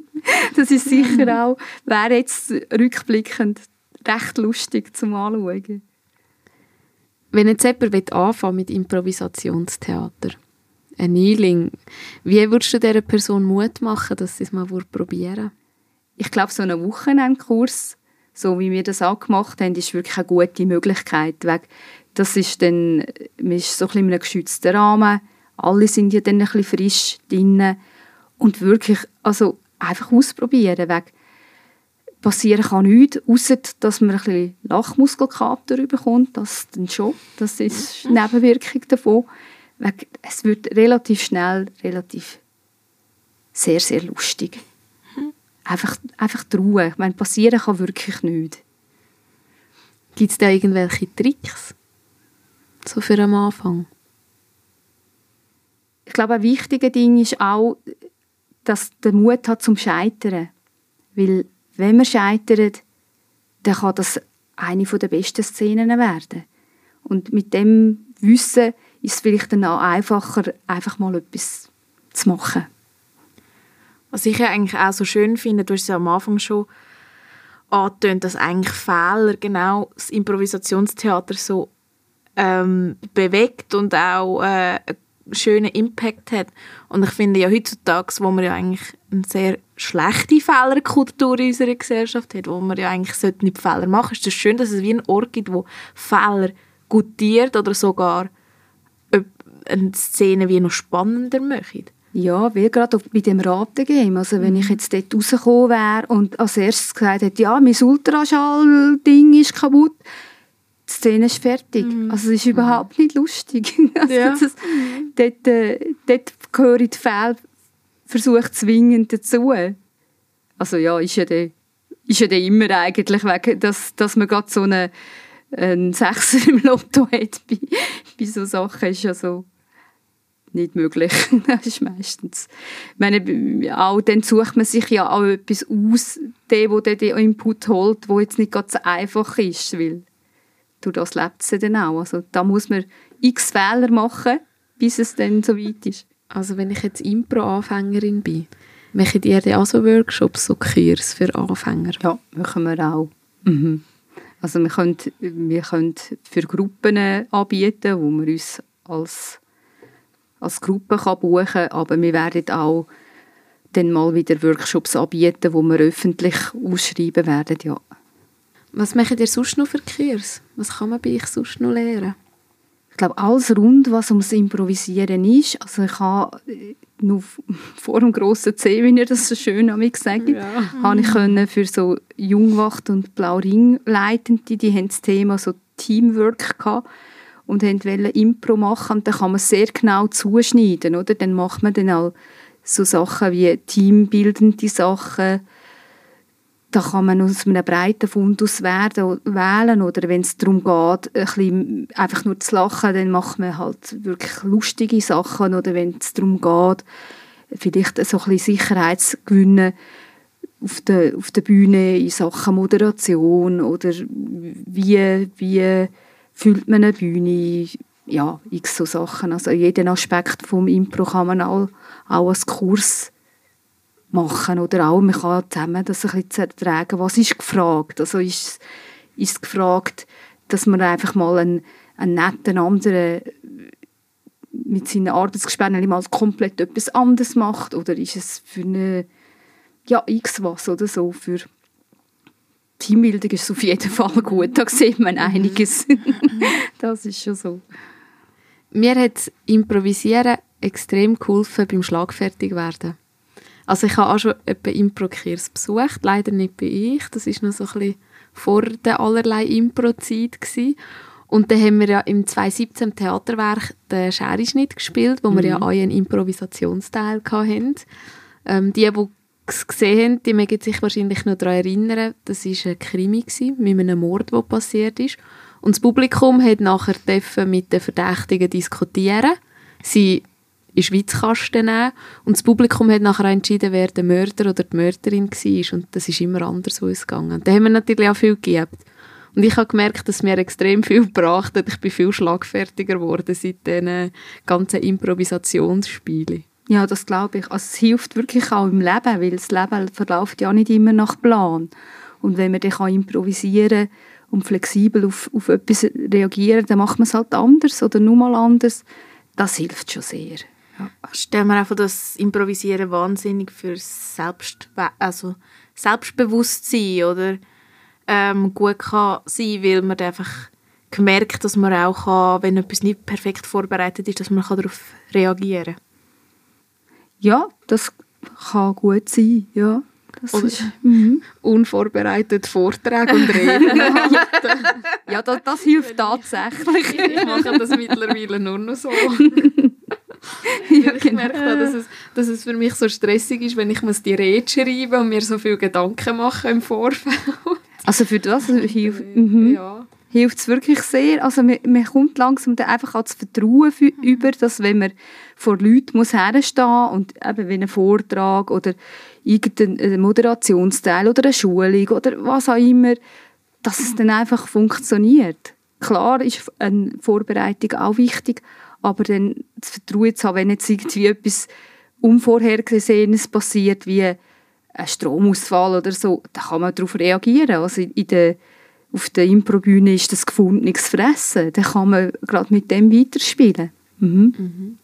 [SPEAKER 3] das ist sicher auch, wäre jetzt rückblickend recht lustig zum Anschauen.
[SPEAKER 2] Wenn jetzt jemand anfangen mit Improvisationstheater, ein Neuling, wie würdest du dieser Person Mut machen, dass sie es mal probieren
[SPEAKER 3] Ich glaube, so ein Wochenendkurs, so wie wir das auch gemacht haben, ist wirklich eine gute Möglichkeit. Das ist dann, man ist so ein in einem geschützten Rahmen, alle sind ja dann ein bisschen frisch drin und wirklich, also einfach ausprobieren. Wegen, passieren kann nichts, außer dass man ein bisschen Lachmuskelkater bekommt. Das dann schon. Das ist eine Nebenwirkung davon. Es wird relativ schnell, relativ sehr, sehr lustig. Einfach, einfach die Ruhe. Ich meine, passieren kann wirklich nichts.
[SPEAKER 2] Gibt es da irgendwelche Tricks? So für am Anfang?
[SPEAKER 3] Ich glaube, ein wichtiges Ding ist auch, dass der Mut hat zum Scheitern. Weil wenn man scheitert, dann kann das eine der besten Szenen werden. Und mit dem Wissen ist es vielleicht dann auch einfacher, einfach mal etwas zu machen.
[SPEAKER 1] Was ich ja eigentlich auch so schön finde, du hast es ja am Anfang schon angetönt, dass eigentlich Fehler genau das Improvisationstheater so ähm, bewegt und auch äh, schönen Impact hat. Und ich finde ja heutzutage, wo man ja eigentlich eine sehr schlechte Fehlerkultur in unserer Gesellschaft hat, wo man ja eigentlich nicht Fehler machen sollte, ist es schön, dass es wie einen Ort gibt, wo Fehler gutiert oder sogar eine Szene wie noch spannender macht.
[SPEAKER 3] Ja, wie gerade bei dem Ratengame. Also wenn ich mhm. jetzt dort rausgekommen wäre und als erstes gesagt hätte, ja, mein Ultraschall-Ding ist kaputt, die Szene ist fertig. Mhm. Also es ist überhaupt nicht lustig. Also ja. das, dort, äh, dort gehören die Fehlversuche zwingend dazu. Also ja, ist ja der ist ja dann immer eigentlich wegen, dass, dass man gerade so einen, einen Sechser im Lotto hat bei, bei so Sachen ist ja so nicht möglich. das ist meistens. Ich meine, auch dann sucht man sich ja auch etwas aus, der, wo der den Input holt, wo jetzt nicht ganz so einfach ist, weil durch das lebt es dann auch. Also da muss man x Fehler machen, bis es dann so weit ist.
[SPEAKER 2] Also wenn ich jetzt Impro-Anfängerin bin, Machen ihr dann auch so Workshops, so Kurs für Anfänger?
[SPEAKER 3] Ja, machen wir auch. Mhm. Also wir können, wir können für Gruppen anbieten, wo wir uns als, als Gruppe kann buchen kann, aber wir werden auch dann mal wieder Workshops anbieten, wo wir öffentlich ausschreiben werden, ja.
[SPEAKER 2] Was macht ihr sonst noch für Kurs? Was kann man bei euch sonst noch lernen?
[SPEAKER 3] Ich glaube, alles rund, was ums Improvisieren ist. Also ich habe nur vor dem grossen C, wie ihr das so schön an mich gesagt ja. habe ich können für so Jungwacht und Blauring Leitende, die haben das Thema so Teamwork gehabt und wollten Impro machen und da kann man sehr genau zuschneiden, oder? Dann macht man dann auch so Sachen wie teambildende Sachen, da kann man aus einem breiten Fundus werden, wählen oder wenn es darum geht, ein bisschen einfach nur zu lachen, dann macht man halt wirklich lustige Sachen oder wenn es darum geht, vielleicht so ein bisschen Sicherheit zu gewinnen auf der, auf der Bühne in Sachen Moderation oder wie, wie fühlt man eine Bühne, ja, x so Sachen. Also jeden Aspekt vom Impro kann man auch, auch als Kurs machen oder auch, man kann zusammen das ein bisschen ertragen. Was ist gefragt? Also ist, ist gefragt, dass man einfach mal einen, einen netten anderen mit seinen Arbeitsgespännen mal komplett etwas anderes macht oder ist es für eine ja, x was oder so für Teambildung ist auf jeden Fall gut, da sieht man einiges. das ist schon so.
[SPEAKER 2] Mir hat Improvisieren extrem geholfen beim Schlagfertigwerden. Also ich habe auch schon etwa Impro-Kurs besucht, leider nicht bei euch. Das war noch so ein bisschen vor der allerlei Impro-Zeit. Und dann haben wir ja im 2017 im Theaterwerk den Scherenschnitt gespielt, wo mhm. wir ja mhm. auch einen Improvisationsteil hatten. Ähm, die, die gesehen haben, die mögen sich wahrscheinlich noch daran erinnern, das war ein Krimi mit einem Mord, der passiert ist. Und das Publikum hat nachher mit den Verdächtigen diskutieren. Sie in Schweizkasten nehmen. Und das Publikum hat nachher entschieden, wer der Mörder oder die Mörderin war. Und das ist immer anders ausgegangen. Da haben wir natürlich auch viel gegeben. Und ich habe gemerkt, dass mir extrem viel gebracht hat. Ich bin viel schlagfertiger geworden seit diesen ganzen Improvisationsspielen.
[SPEAKER 3] Ja, das glaube ich. Also es hilft wirklich auch im Leben, weil das Leben verläuft ja nicht immer nach Plan. Und wenn man dann kann improvisieren und flexibel auf, auf etwas reagieren, dann macht man es halt anders oder nur mal anders. Das hilft schon sehr.
[SPEAKER 1] Ja. Ich stelle mir einfach das Improvisieren wahnsinnig für Selbst also Selbstbewusstsein oder ähm, gut kann sein, weil man einfach gemerkt, dass man auch kann, wenn etwas nicht perfekt vorbereitet ist, dass man darauf reagieren kann.
[SPEAKER 3] Ja, das kann gut sein, ja. Das
[SPEAKER 2] Oder ist, mhm. unvorbereitet Vorträge und Reden
[SPEAKER 3] Ja, das, das hilft tatsächlich.
[SPEAKER 2] ich mache das mittlerweile nur noch so. ja, ich merke auch, dass es, dass es für mich so stressig ist, wenn ich muss die Rede schreibe und mir so viele Gedanken mache im Vorfeld.
[SPEAKER 3] Also für das hilft mhm. ja. Es wirklich sehr. Also man, man kommt langsam dann einfach als Vertrauen für, mhm. über, dass wenn man vor Leuten muss herstehen und eben wie ein Vortrag oder irgendein Moderationsteil oder eine Schulung oder was auch immer, dass es dann einfach funktioniert. Klar ist eine Vorbereitung auch wichtig, aber dann das Vertrauen zu haben, wenn jetzt irgendwie etwas Unvorhergesehenes passiert, wie ein Stromausfall oder so, dann kann man darauf reagieren. Also in der, auf der Improbühne ist das gefundenes Fressen. Dann kann man gerade mit dem weiterspielen. Mhm. Mhm.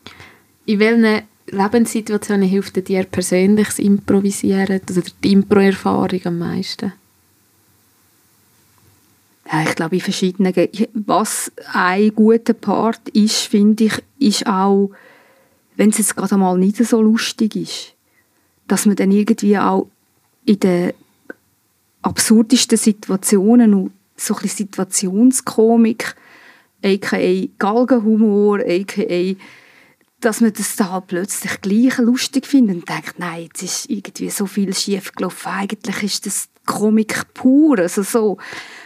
[SPEAKER 2] In welchen Lebenssituationen hilft dir persönlich das Improvisieren oder die Impro-Erfahrung am meisten?
[SPEAKER 3] Ja, ich glaube, in verschiedenen... Was ein guter Part ist, finde ich, ist auch, wenn es jetzt gerade mal nicht so lustig ist, dass man dann irgendwie auch in den absurdesten Situationen so ein bisschen Situationskomik, aka Galgenhumor, aka dass man das da plötzlich gleich lustig findet und denkt, nein, jetzt ist irgendwie so viel schief gelaufen. Eigentlich ist das Komik pur, also so.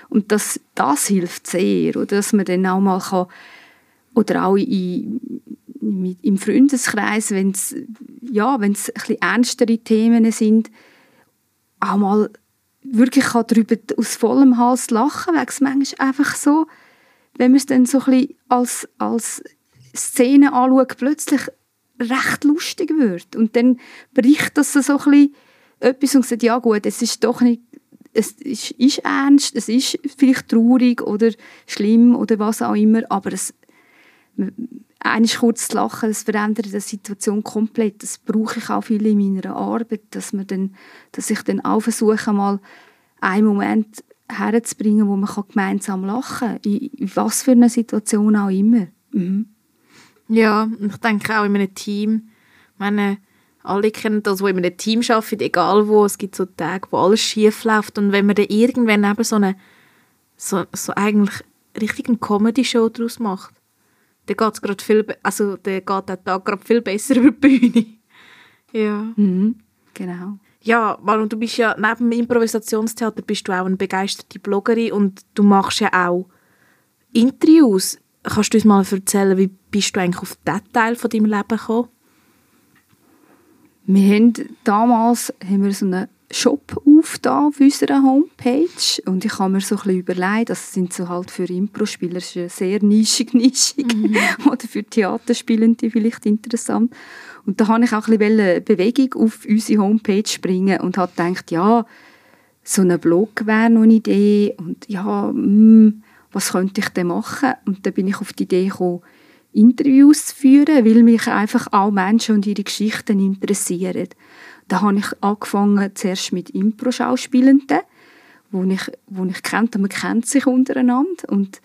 [SPEAKER 3] Und das, das hilft sehr, oder dass man dann auch mal kann, oder auch in, im Freundeskreis, wenn es ja, ein bisschen ernstere Themen sind, auch mal wirklich kann darüber aus vollem Hals lachen, weil es manchmal einfach so, wenn man es dann so ein als, als Szene anschaut, plötzlich recht lustig wird. Und dann bricht das so ein etwas und sagt, ja gut, es ist doch nicht, es ist, ist ernst, es ist vielleicht traurig oder schlimm oder was auch immer, aber es, eines kurz zu lachen, das verändert die Situation komplett. Das brauche ich auch viel in meiner Arbeit, dass, man dann, dass ich dann auch versuche, mal einen Moment herzubringen, wo man gemeinsam lachen kann, in was für einer Situation auch immer. Mhm.
[SPEAKER 1] Ja, ich denke auch in einem Team, ich meine, alle kennen das, wo in einem Team arbeiten, egal wo, es gibt so Tage, wo alles schief läuft und wenn man dann irgendwann eben so eine, so, so eigentlich richtig Comedy-Show daraus macht, dann geht es gerade viel, also dann geht der Tag gerade viel besser über die Bühne. Ja.
[SPEAKER 3] Mhm, genau.
[SPEAKER 1] Ja, weil du bist ja, neben dem Improvisationstheater bist du auch eine begeisterte Bloggerin und du machst ja auch Interviews. Kannst du uns mal erzählen, wie bist du eigentlich auf diesen Teil von deinem Leben gekommen?
[SPEAKER 3] Wir haben damals haben wir so einen Shop aufgetan auf unserer Homepage und ich habe mir so ein bisschen überlegt, das sind so halt für Impro-Spieler sehr nischig, nischig mhm. oder für Theaterspielende vielleicht interessant. Und da habe ich auch ein bisschen Bewegung auf unsere Homepage bringen und habe gedacht, ja, so ein Blog wäre noch eine Idee und ja, mh, hm, was könnte ich denn machen? Und dann bin ich auf die Idee gekommen, Interviews zu führen, weil mich einfach auch Menschen und ihre Geschichten interessieren. Da habe ich angefangen zuerst mit Impro-Schauspielenden, wo ich, wo ich kannte, man kennt sich untereinander und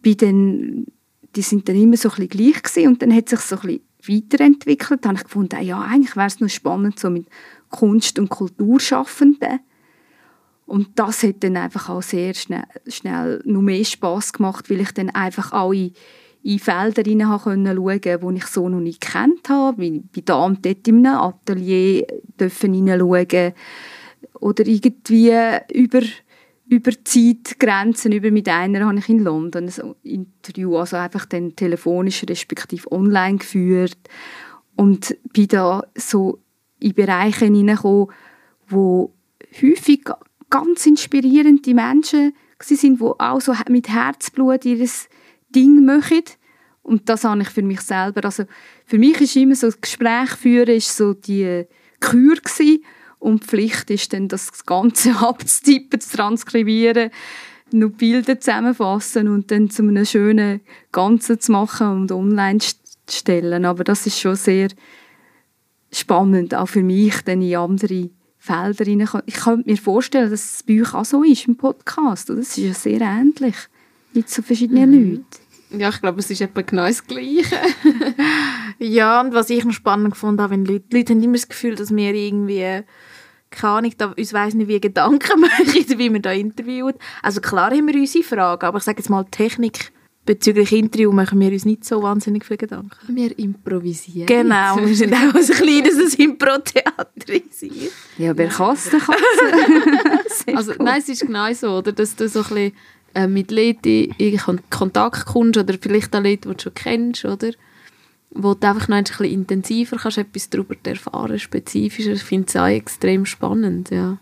[SPEAKER 3] bin dann, die sind dann immer so ein gleich gewesen und dann hat sich so ein bisschen weiterentwickelt. Da habe ich gefunden, ja, eigentlich wäre es noch spannend so mit Kunst- und Kulturschaffenden und das hat dann einfach auch sehr schnell, schnell noch mehr Spass gemacht, weil ich dann einfach auch in, Felder hinein schauen konnte, die ich so noch nicht kennt habe. Wie bei da und dort in einem Atelier hineinschauen oder irgendwie über über Zeitgrenzen, über mit einer habe ich in London ein Interview, also einfach dann telefonisch respektive online geführt und bin da so in Bereiche hineingekommen, wo häufig ganz inspirierende Menschen sind, die auch so mit Herzblut ihr Ding machen. Und das habe ich für mich selber. Also für mich ist immer so, das Gespräch führen ist so die Kür gewesen. und die Pflicht ist dann, das Ganze abzutippen, zu transkribieren, noch Bilder zusammenfassen und dann zu einem schönen Ganzen zu machen und online zu stellen. Aber das ist schon sehr spannend, auch für mich, dann in andere Felder rein. Ich könnte mir vorstellen, dass es bei euch auch so ist im Podcast. Das ist ja sehr ähnlich mit so verschiedenen mhm. Leuten.
[SPEAKER 2] Ja, ich glaube, es ist etwa genau das Gleiche.
[SPEAKER 1] ja, und was ich noch spannend gefunden habe, wenn Leute, die Leute haben immer das Gefühl, dass wir irgendwie keine Ahnung, da, uns weiss nicht, wie Gedanken machen, wie wir da interviewen. Also klar haben wir unsere Fragen, aber ich sage jetzt mal, Technik bezüglich Interview machen wir uns nicht so wahnsinnig viele Gedanken.
[SPEAKER 2] Wir improvisieren.
[SPEAKER 1] Genau, wir sind auch ein kleines Impro-Theater.
[SPEAKER 3] Ja, wer kann es, kann
[SPEAKER 2] Also nein, es ist genau so, oder, dass du so ein bisschen äh, mit Leuten in Kontakt kommst oder vielleicht auch Leute, die du schon kennst, oder? wo du einfach noch ein bisschen intensiver kannst, etwas darüber erfahren, spezifischer. Ich finde es auch extrem spannend, ja.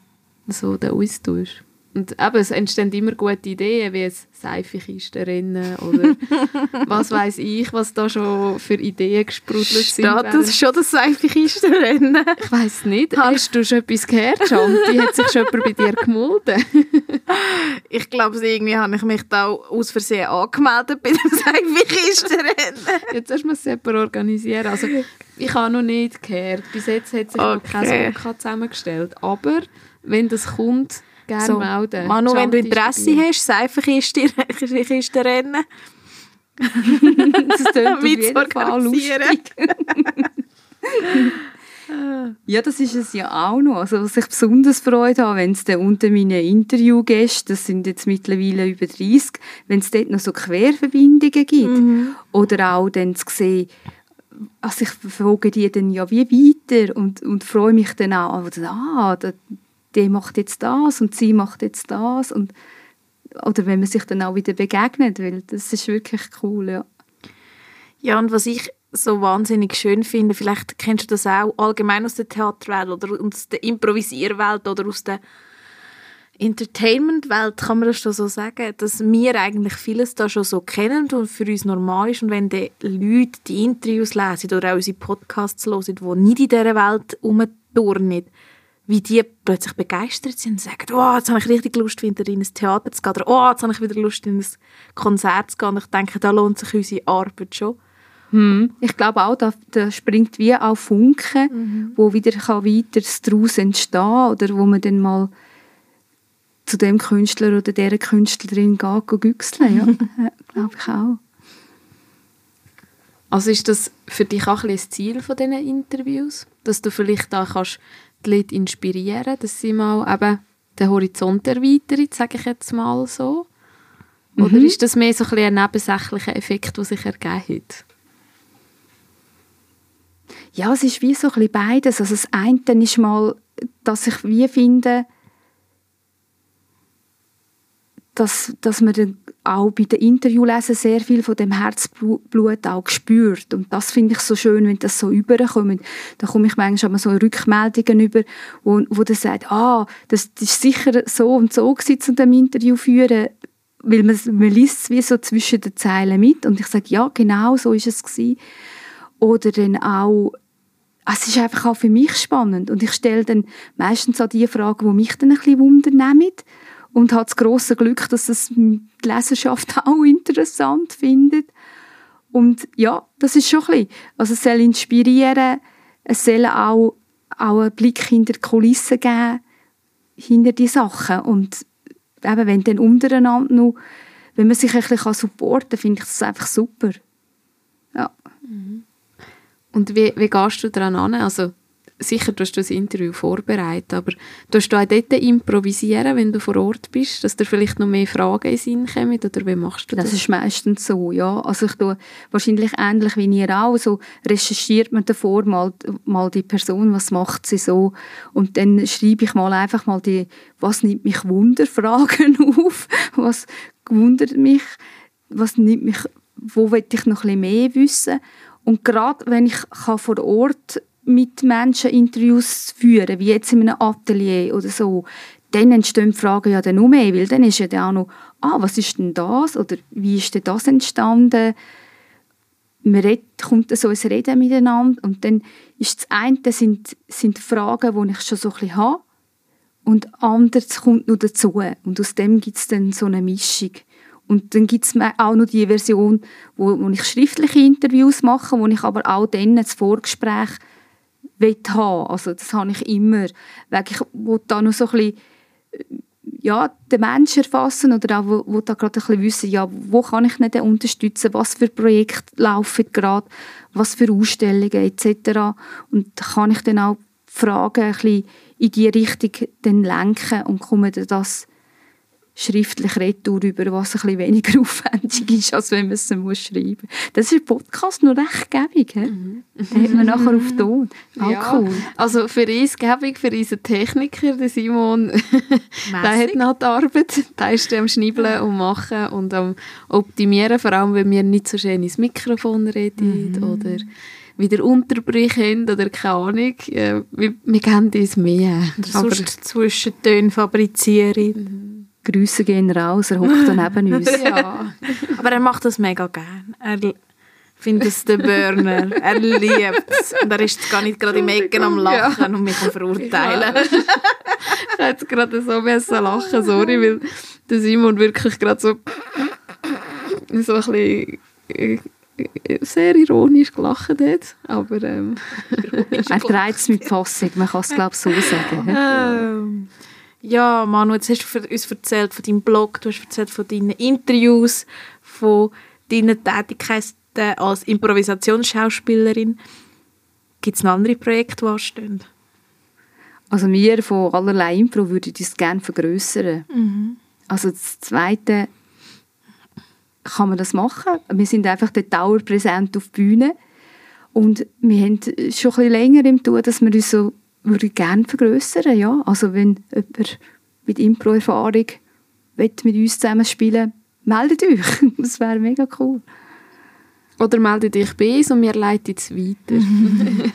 [SPEAKER 2] So der Austausch. Und eben, es entstehen immer gute Ideen, wie es Seifenkistenrennen oder was weiß ich, was da schon für Ideen gesprudelt
[SPEAKER 1] sind. Steht das schon das Seifenkistenrennen?
[SPEAKER 2] Ich weiß nicht. Hast du schon etwas gehört, Die Hat sich schon jemand bei dir gemeldet?
[SPEAKER 1] ich glaube, irgendwie habe ich mich da aus Versehen angemeldet bei dem Seifenkistenrennen.
[SPEAKER 2] Jetzt hast du es selber organisieren. Also, ich habe noch nicht gehört. Bis jetzt hat sich okay. noch kein OK zusammengestellt. Aber wenn das kommt, Gerne so, melden.
[SPEAKER 1] Manu, wenn du Interesse hast, Seifenkiste rennen.
[SPEAKER 3] das klingt auf jeden Fall lustig. Ja, das ist es ja auch noch. Also, was ich besonders Freude habe, wenn es unter meinen Interviewgästen, das sind jetzt mittlerweile über 30, wenn es dort noch so Querverbindungen gibt. Mhm. Oder auch dann zu sehen, also ich frage die dann ja wie weiter und, und freue mich dann auch, also, ah, der macht jetzt das und sie macht jetzt das und oder wenn man sich dann auch wieder begegnet, weil das ist wirklich cool, ja.
[SPEAKER 1] Ja, und was ich so wahnsinnig schön finde, vielleicht kennst du das auch allgemein aus der Theaterwelt oder aus der Improvisierwelt oder aus der Entertainment-Welt, kann man das schon so sagen, dass wir eigentlich vieles da schon so kennen und für uns normal ist und wenn die Leute die Interviews lesen oder auch unsere Podcasts hören, die nicht in dieser Welt rumturnen, wie die plötzlich begeistert sind und sagen, oh, jetzt habe ich richtig Lust, wieder in ein Theater zu gehen oder oh, jetzt habe ich wieder Lust, in ein Konzert zu gehen und ich denke, da lohnt sich unsere Arbeit schon.
[SPEAKER 3] Hm. Ich glaube auch, da, da springt wie auch Funken, mhm. wo wieder kann weiter daraus entstehen oder wo man dann mal zu dem Künstler oder der Künstlerin geht, güchseln. Ja, glaube ich auch.
[SPEAKER 2] Also ist das für dich auch ein das Ziel von diesen Interviews? Dass du vielleicht da kannst die Leute inspirieren, dass sie mal eben den Horizont erweitern, sage ich jetzt mal so? Oder mhm. ist das mehr so ein, ein nebensächlicher Effekt, der sich ergeben hat?
[SPEAKER 3] Ja, es ist wie so ein bisschen beides. Also das eine ist mal, dass ich wie finde, dass, dass man dann auch bei den Interviewlesen sehr viel von dem Herzblut auch spürt. Und das finde ich so schön, wenn das so überkommt. Da komme ich manchmal so Rückmeldungen über, wo, wo der sagt, ah, das, das ist sicher so und so gewesen, zu dem Interview führen, weil man, man liest es wie so zwischen den Zeilen mit. Und ich sage, ja, genau so ist es gewesen. Oder dann auch, es ist einfach auch für mich spannend. Und ich stelle dann meistens auch die Fragen, die mich dann ein bisschen wundern und habe das grosse Glück, dass es die Leserschaft auch interessant findet. Und ja, das ist schon ein bisschen, also es soll inspirieren, es soll auch, auch einen Blick hinter die Kulissen geben, hinter die Sachen. Und eben, wenn dann untereinander noch, wenn man sich ein bisschen supporten kann, finde ich das einfach super. Ja.
[SPEAKER 2] Mhm. Und wie, wie gehst du daran an? Also sicher du das Interview vorbereiten, aber tust du auch dort improvisieren, wenn du vor Ort bist, dass dir vielleicht noch mehr Fragen in Sinn kommen, oder wie machst du das?
[SPEAKER 3] Das ist meistens so, ja. Also ich tue wahrscheinlich ähnlich wie ihr auch, so recherchiert man davor mal, mal die Person, was macht sie so und dann schreibe ich mal einfach mal die, was nimmt mich Wunder, Fragen auf, was wundert mich, was nimmt mich, wo will ich noch ein bisschen mehr wissen und gerade wenn ich kann vor Ort mit Menschen Interviews führen, wie jetzt in einem Atelier oder so, dann entstehen die Fragen ja dann noch mehr, weil dann ist ja dann auch noch, ah, was ist denn das? Oder wie ist denn das entstanden? Man redet, kommt so ein Reden miteinander und dann ist das eine sind, sind Fragen, die ich schon so ein bisschen habe und anderes kommt noch dazu und aus dem gibt es dann so eine Mischung. Und dann gibt es auch noch die Version, wo, wo ich schriftliche Interviews mache, wo ich aber auch dann das Vorgespräch haben Also das habe ich immer. Weil ich will da noch so ein bisschen ja, den Menschen erfassen oder auch wo da gerade ein wissen, ja, wo kann ich nicht unterstützen, was für Projekte laufen gerade, was für Ausstellungen etc. Und kann ich dann auch Fragen ein bisschen in die Richtung lenken und komme dann das schriftlich retour über, was ein bisschen weniger aufwendig ist, als wenn man es muss schreiben muss. Das ist Podcast noch recht gäbig. Mhm. Da hat man nachher auf Ton. Auch ja, cool.
[SPEAKER 2] Also für uns gäbig, für unseren Techniker, den Simon, der hat noch die Arbeit. Der ist am Schnibbeln und Machen und am Optimieren, vor allem wenn wir nicht so schön ins Mikrofon reden mhm. oder wieder Unterbrüche haben oder keine Ahnung. wir, wir kennen uns mehr.
[SPEAKER 1] Oder sonst Zwischentöne fabrizieren. Mhm.
[SPEAKER 3] Grüße gehen raus, er hockt neben uns.
[SPEAKER 1] ja. Aber er macht das mega gern. Er findet es der Burner. Er liebt es. Und er ist gar nicht gerade im Ecken am Lachen ja. und mich am Verurteilen. Ja.
[SPEAKER 2] ich hätte gerade so besser lachen, sorry, weil der Simon wirklich gerade so, so ein bisschen äh, sehr ironisch gelacht hat, aber ähm,
[SPEAKER 3] er treibt es mit Fassung, man kann es glaube ich so sagen. Ähm,
[SPEAKER 1] ja, Manu, jetzt hast du uns erzählt von deinem Blog, du hast erzählt von deinen Interviews, von deinen Tätigkeiten als Improvisationsschauspielerin. Gibt es noch andere Projekte, die anstehen?
[SPEAKER 3] Also wir von allerlei Impro würden uns gerne vergrößern.
[SPEAKER 1] Mhm.
[SPEAKER 3] Also das Zweite kann man das machen. Wir sind einfach der dauerpräsent auf der Bühne und wir haben schon ein bisschen länger im Tun, dass wir uns so würde gerne vergrößern, ja. Also wenn jemand mit Impro-Erfahrung mit uns zusammen spielen meldet euch. Das wäre mega cool.
[SPEAKER 2] Oder meldet euch bei uns und wir leiten es weiter.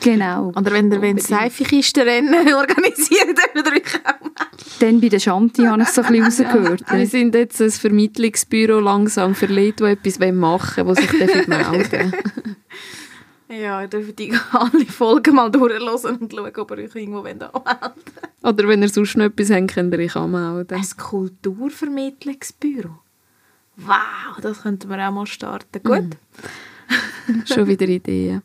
[SPEAKER 3] Genau.
[SPEAKER 1] Oder wenn ihr wollt, Seifikistenrennen organisieren, dann ihr euch auch melden.
[SPEAKER 3] Dann bei der Shanti habe ich so ein bisschen rausgehört.
[SPEAKER 2] Wir sind jetzt ein Vermittlungsbüro langsam für Leute, die etwas machen wollen, die sich dafür melden
[SPEAKER 1] Ja, ihr dürft die alle Folgen mal durchhören und schauen, ob ihr euch irgendwo anmelden wollt.
[SPEAKER 2] Oder wenn ihr sonst noch etwas habt, könnt ihr euch anmelden.
[SPEAKER 1] Ein Kulturvermittlungsbüro. Wow, das könnten wir auch mal starten. Gut.
[SPEAKER 2] Schon wieder Ideen.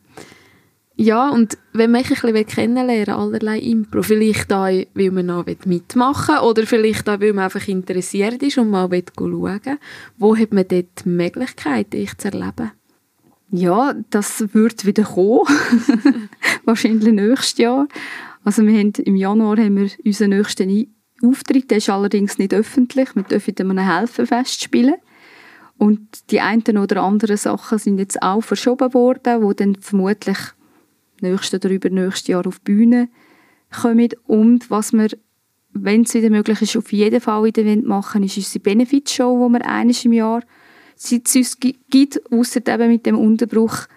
[SPEAKER 2] Ja, und wenn man mich ein bisschen kennenlernen allerlei Impro, vielleicht auch, weil man noch mitmachen will oder vielleicht auch, weil man einfach interessiert ist und mal schauen will, wo hat man dort die Möglichkeit, dich zu erleben?
[SPEAKER 3] Ja, das wird wieder kommen. Wahrscheinlich nächstes Jahr. Also wir haben, im Januar haben wir unseren nächsten Auftritt. Der ist allerdings nicht öffentlich. Wir dürfen einem Helfenfest spielen. Und die einen oder anderen Sachen sind jetzt auch verschoben worden, wo dann vermutlich nächstes oder übernächstes Jahr auf die Bühne kommen. Und was wir, wenn es wieder möglich ist, auf jeden Fall wieder machen ist unsere Benefit-Show, die wir eines im Jahr es uns gi- gibt, ausser eben mit dem Unterbruch,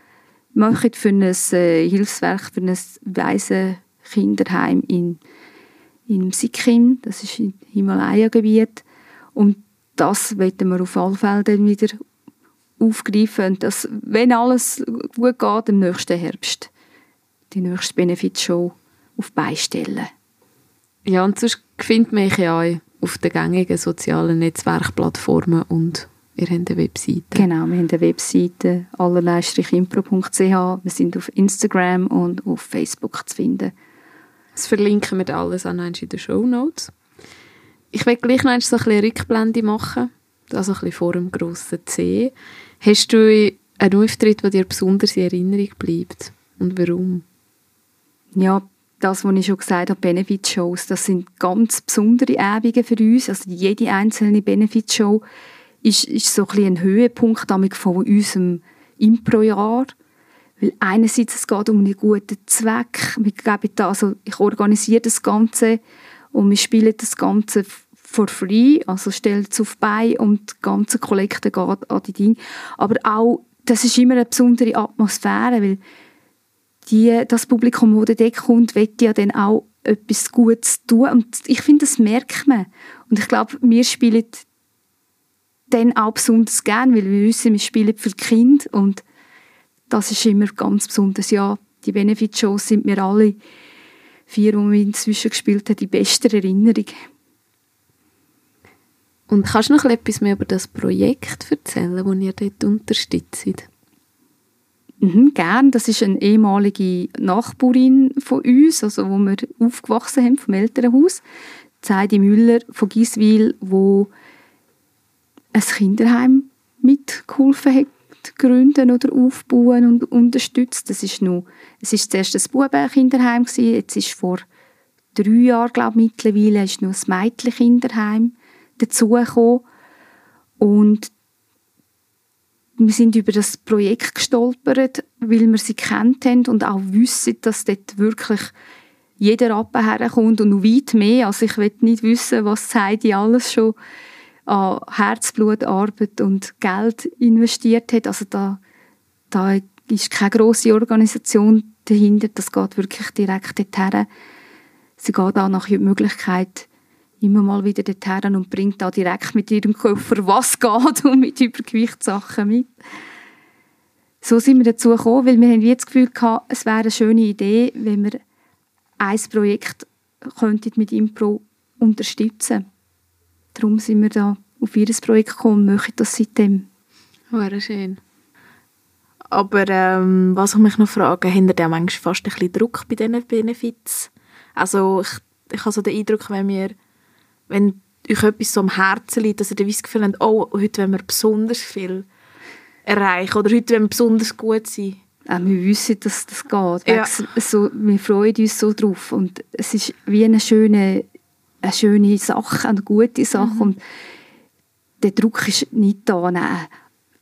[SPEAKER 3] machen für ein äh, Hilfswerk für ein Waisenkinderheim in, in Sikkim, das ist im Himalaya-Gebiet. Und das wollen wir auf alle Fälle wieder aufgreifen. Und das, wenn alles gut geht, im nächsten Herbst die nächste Benefit-Show auf beistellen.
[SPEAKER 2] Ja, und sonst findet mich ja auch auf den gängigen sozialen Netzwerkplattformen und ihr habt eine Webseite.
[SPEAKER 3] Genau, wir haben eine Webseite allerlei-impro.ch. Wir sind auf Instagram und auf Facebook zu finden.
[SPEAKER 2] Das verlinken wir alles an in den Show Notes. Ich will gleich noch so ein bisschen Rückblende machen, also ein bisschen vor dem grossen C. Hast du einen Auftritt, der dir besonders in Erinnerung bleibt? Und warum?
[SPEAKER 3] Ja, das, was ich schon gesagt habe, Benefit-Shows, das sind ganz besondere Abende für uns. Also jede einzelne Benefit-Show ist, ist so ein, ein Höhepunkt von unserem Impro-Jahr. Weil einerseits es geht um einen guten Zweck. Also ich organisiere das Ganze und wir spielen das Ganze for free, also stellen es auf bei und die ganze Kollekte geht an die Dinge. Aber auch, das ist immer eine besondere Atmosphäre, weil die, das Publikum, das dort kommt, will ja dann auch etwas Gutes tun. Und ich finde, das merkt man. Und ich glaube, wir spielen dann auch besonders gern, weil wir wissen, wir spielen für die Kinder und das ist immer ganz besonders. Ja, die Benefit-Shows sind mir alle vier, die wir inzwischen gespielt haben, die beste Erinnerung.
[SPEAKER 2] Und kannst du noch etwas mehr über das Projekt erzählen, das ihr dort unterstützt?
[SPEAKER 3] Mhm, gern. Das ist eine ehemalige Nachbarin von uns, also wo wir aufgewachsen haben vom Elternhaus, Zeidi Müller von Giswil, wo ein Kinderheim mitgeholfen hat gründen oder aufbauen und unterstützt. Das ist noch, es ist zuerst ein Bubenkinderheim gewesen, jetzt ist vor drei Jahren, glaube ich, mittlerweile ist noch ein Mädchenkinderheim dazugekommen und wir sind über das Projekt gestolpert, weil wir sie kennt haben und auch wissen, dass dort wirklich jeder Rappen herkommt und noch weit mehr. Also ich will nicht wissen, was Heidi alles schon an Herzblut, Arbeit und Geld investiert hat. Also da, da ist keine grosse Organisation dahinter. Das geht wirklich direkt dorthin. Sie geht auch nach Möglichkeit immer mal wieder dorthin und bringt da direkt mit ihrem Koffer, was geht und mit Übergewichtssachen mit. So sind wir dazu gekommen, weil wir haben jetzt das Gefühl gehabt, es wäre eine schöne Idee, wenn wir ein Projekt könnten mit Impro unterstützen Darum sind wir da auf ihr Projekt gekommen und machen das seitdem.
[SPEAKER 2] Wäre schön.
[SPEAKER 1] Aber ähm, was ich mich noch frage, haben ihr manchmal fast ein bisschen Druck bei diesen Benefits? Also ich, ich habe so den Eindruck, wenn wir, wenn euch etwas so am Herzen liegt, dass ihr das Gefühl habt, oh, heute wollen wir besonders viel erreichen oder heute wollen wir besonders gut sein.
[SPEAKER 3] Auch wir wissen, dass das geht.
[SPEAKER 1] Ja.
[SPEAKER 3] So, wir freuen uns so drauf. Und es ist wie eine schöne, eine schöne Sache, eine gute Sache.
[SPEAKER 1] Mhm.
[SPEAKER 3] Und der Druck ist nicht da. Nein.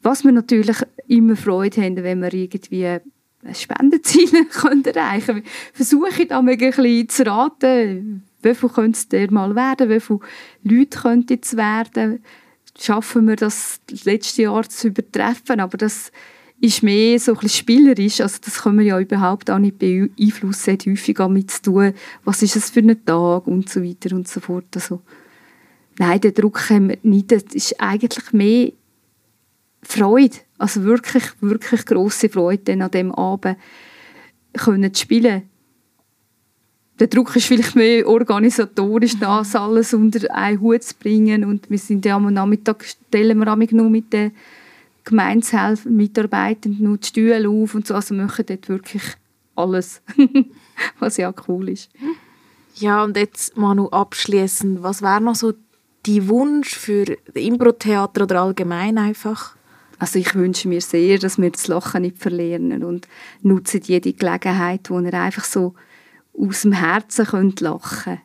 [SPEAKER 3] Was wir natürlich immer Freude haben, wenn wir irgendwie ein Spendenziel können erreichen können. Versuche ich da ein bisschen zu raten, wie viel könnte es der mal werden, wie viele Leute könnte es werden. Schaffen wir das letzte Jahr zu übertreffen, aber das ist mehr so ein bisschen spielerisch, also das können wir ja überhaupt auch nicht beeinflussen, hat häufig damit zu tun, was ist es für ein Tag und so weiter und so fort. Also, nein, den Druck haben wir nicht, das ist eigentlich mehr Freude, also wirklich, wirklich grosse Freude, an dem Abend können zu spielen. Der Druck ist vielleicht mehr organisatorisch, das alles unter einen Hut zu bringen. Und wir sind ja am Nachmittag, stellen wir nur mit den Gemeinshelfer, Mitarbeitenden nur die Stühle auf und so, also machen dort wirklich alles, was ja cool ist.
[SPEAKER 1] Ja, und jetzt Manu abschließend, was wäre noch so dein Wunsch für Impro-Theater oder allgemein einfach?
[SPEAKER 3] Also ich wünsche mir sehr, dass wir das Lachen nicht verlieren und nutzen jede Gelegenheit, wo ihr einfach so aus dem Herzen könnt lachen könnt.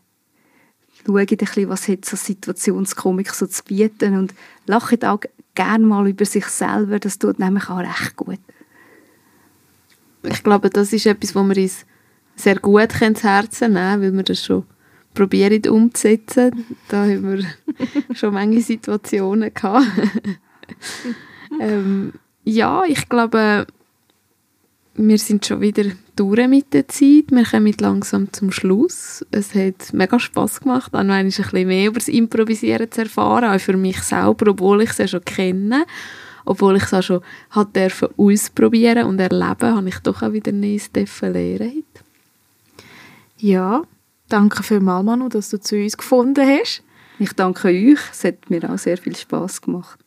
[SPEAKER 3] Schaut ein bisschen, was hat so Situationskomik so zu bieten und lacht auch gerne mal über sich selber, das tut nämlich auch recht gut.
[SPEAKER 2] Ich glaube, das ist etwas, wo wir uns sehr gut ins Herzen nehmen können, weil wir das schon probieren umzusetzen. Da haben wir schon manche Situationen gehabt. ähm, ja, ich glaube, wir sind schon wieder durch mit der Zeit. Wir kommen langsam zum Schluss. Es hat mega Spass gemacht, noch ein bisschen mehr über das Improvisieren zu erfahren, auch für mich selber, obwohl ich es ja schon kenne. Obwohl ich es auch schon hat dürfen ausprobieren und erleben, habe ich doch auch wieder Neues dürfen lernen heute.
[SPEAKER 1] Ja, danke vielmals, Manu, dass du zu uns gefunden hast.
[SPEAKER 3] Ich danke euch, es hat mir auch sehr viel Spass gemacht.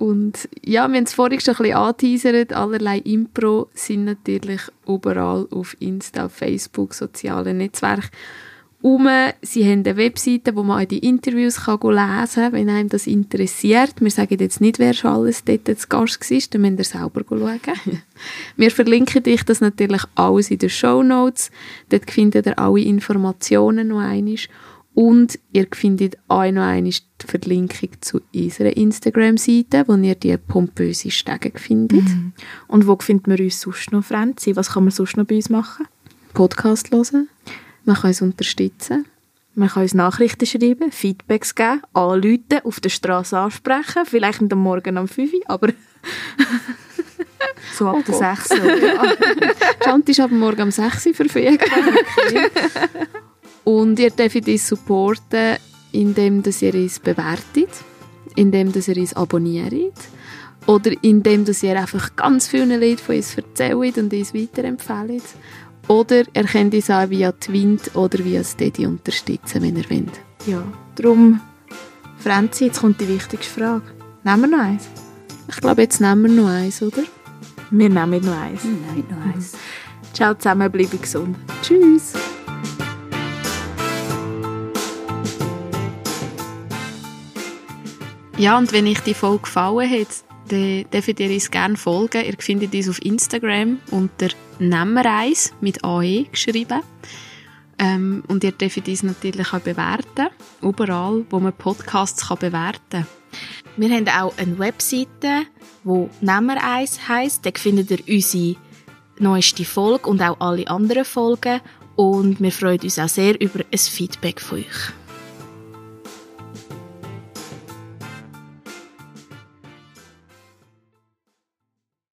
[SPEAKER 2] Und ja, wir haben es vorhin schon ein bisschen angeteasert, allerlei Impro sind natürlich überall auf Insta, Facebook, sozialen Netzwerken um. Sie haben eine Webseite, wo man auch die Interviews kann lesen kann, wenn einem das interessiert. Wir sagen jetzt nicht, wer schon alles dort zu Gast war, dann müsst ihr selber schauen. Wir verlinken euch das natürlich alles in den Show Notes. Dort findet ihr alle Informationen noch einmal. Und ihr findet auch noch einmal die Verlinkung zu unserer Instagram-Seite, wo ihr die pompöse Stege findet.
[SPEAKER 1] Mhm. Und wo finden wir uns sonst noch, Franzi? Was kann man sonst noch bei uns machen?
[SPEAKER 2] Podcast hören. Man kann uns unterstützen.
[SPEAKER 1] Man kann uns Nachrichten schreiben, Feedbacks geben, anrufen, auf der Straße ansprechen, vielleicht nicht am Morgen um 5 Uhr, aber
[SPEAKER 3] so ab
[SPEAKER 2] Oh
[SPEAKER 3] der
[SPEAKER 2] Gott.
[SPEAKER 3] 6 Uhr.
[SPEAKER 2] Chant ist ab morgen um 6 Uhr verfügbar. Und ihr dürft uns supporten, indem dass ihr uns bewertet, indem dass ihr uns abonniert oder indem dass ihr einfach ganz vielen Leuten von uns erzählt und uns weiterempfehlt. Oder ihr könnt uns auch via Twint oder via Steady unterstützen, wenn ihr wollt.
[SPEAKER 1] ja, darum, Franzi, jetzt kommt die wichtigste Frage. Nehmen wir noch eins?
[SPEAKER 2] Ich glaube, jetzt nehmen wir noch eins, oder?
[SPEAKER 1] Wir nehmen noch eins.
[SPEAKER 3] Nein, noch eins.
[SPEAKER 1] Ciao zusammen, bleibe gesund.
[SPEAKER 2] Tschüss! Ja, und wenn euch die Folge gefallen hat, dann dürft ihr uns gerne folgen. Ihr findet uns auf Instagram unter Nemmereis mit AE geschrieben. Ähm, und ihr dürft uns natürlich auch bewerten. Überall, wo man Podcasts kann bewerten kann.
[SPEAKER 1] Wir haben auch eine Webseite, die «Nehmer eins» heisst. Da findet ihr unsere neueste Folge und auch alle anderen Folgen. Und wir freuen uns auch sehr über ein Feedback von euch.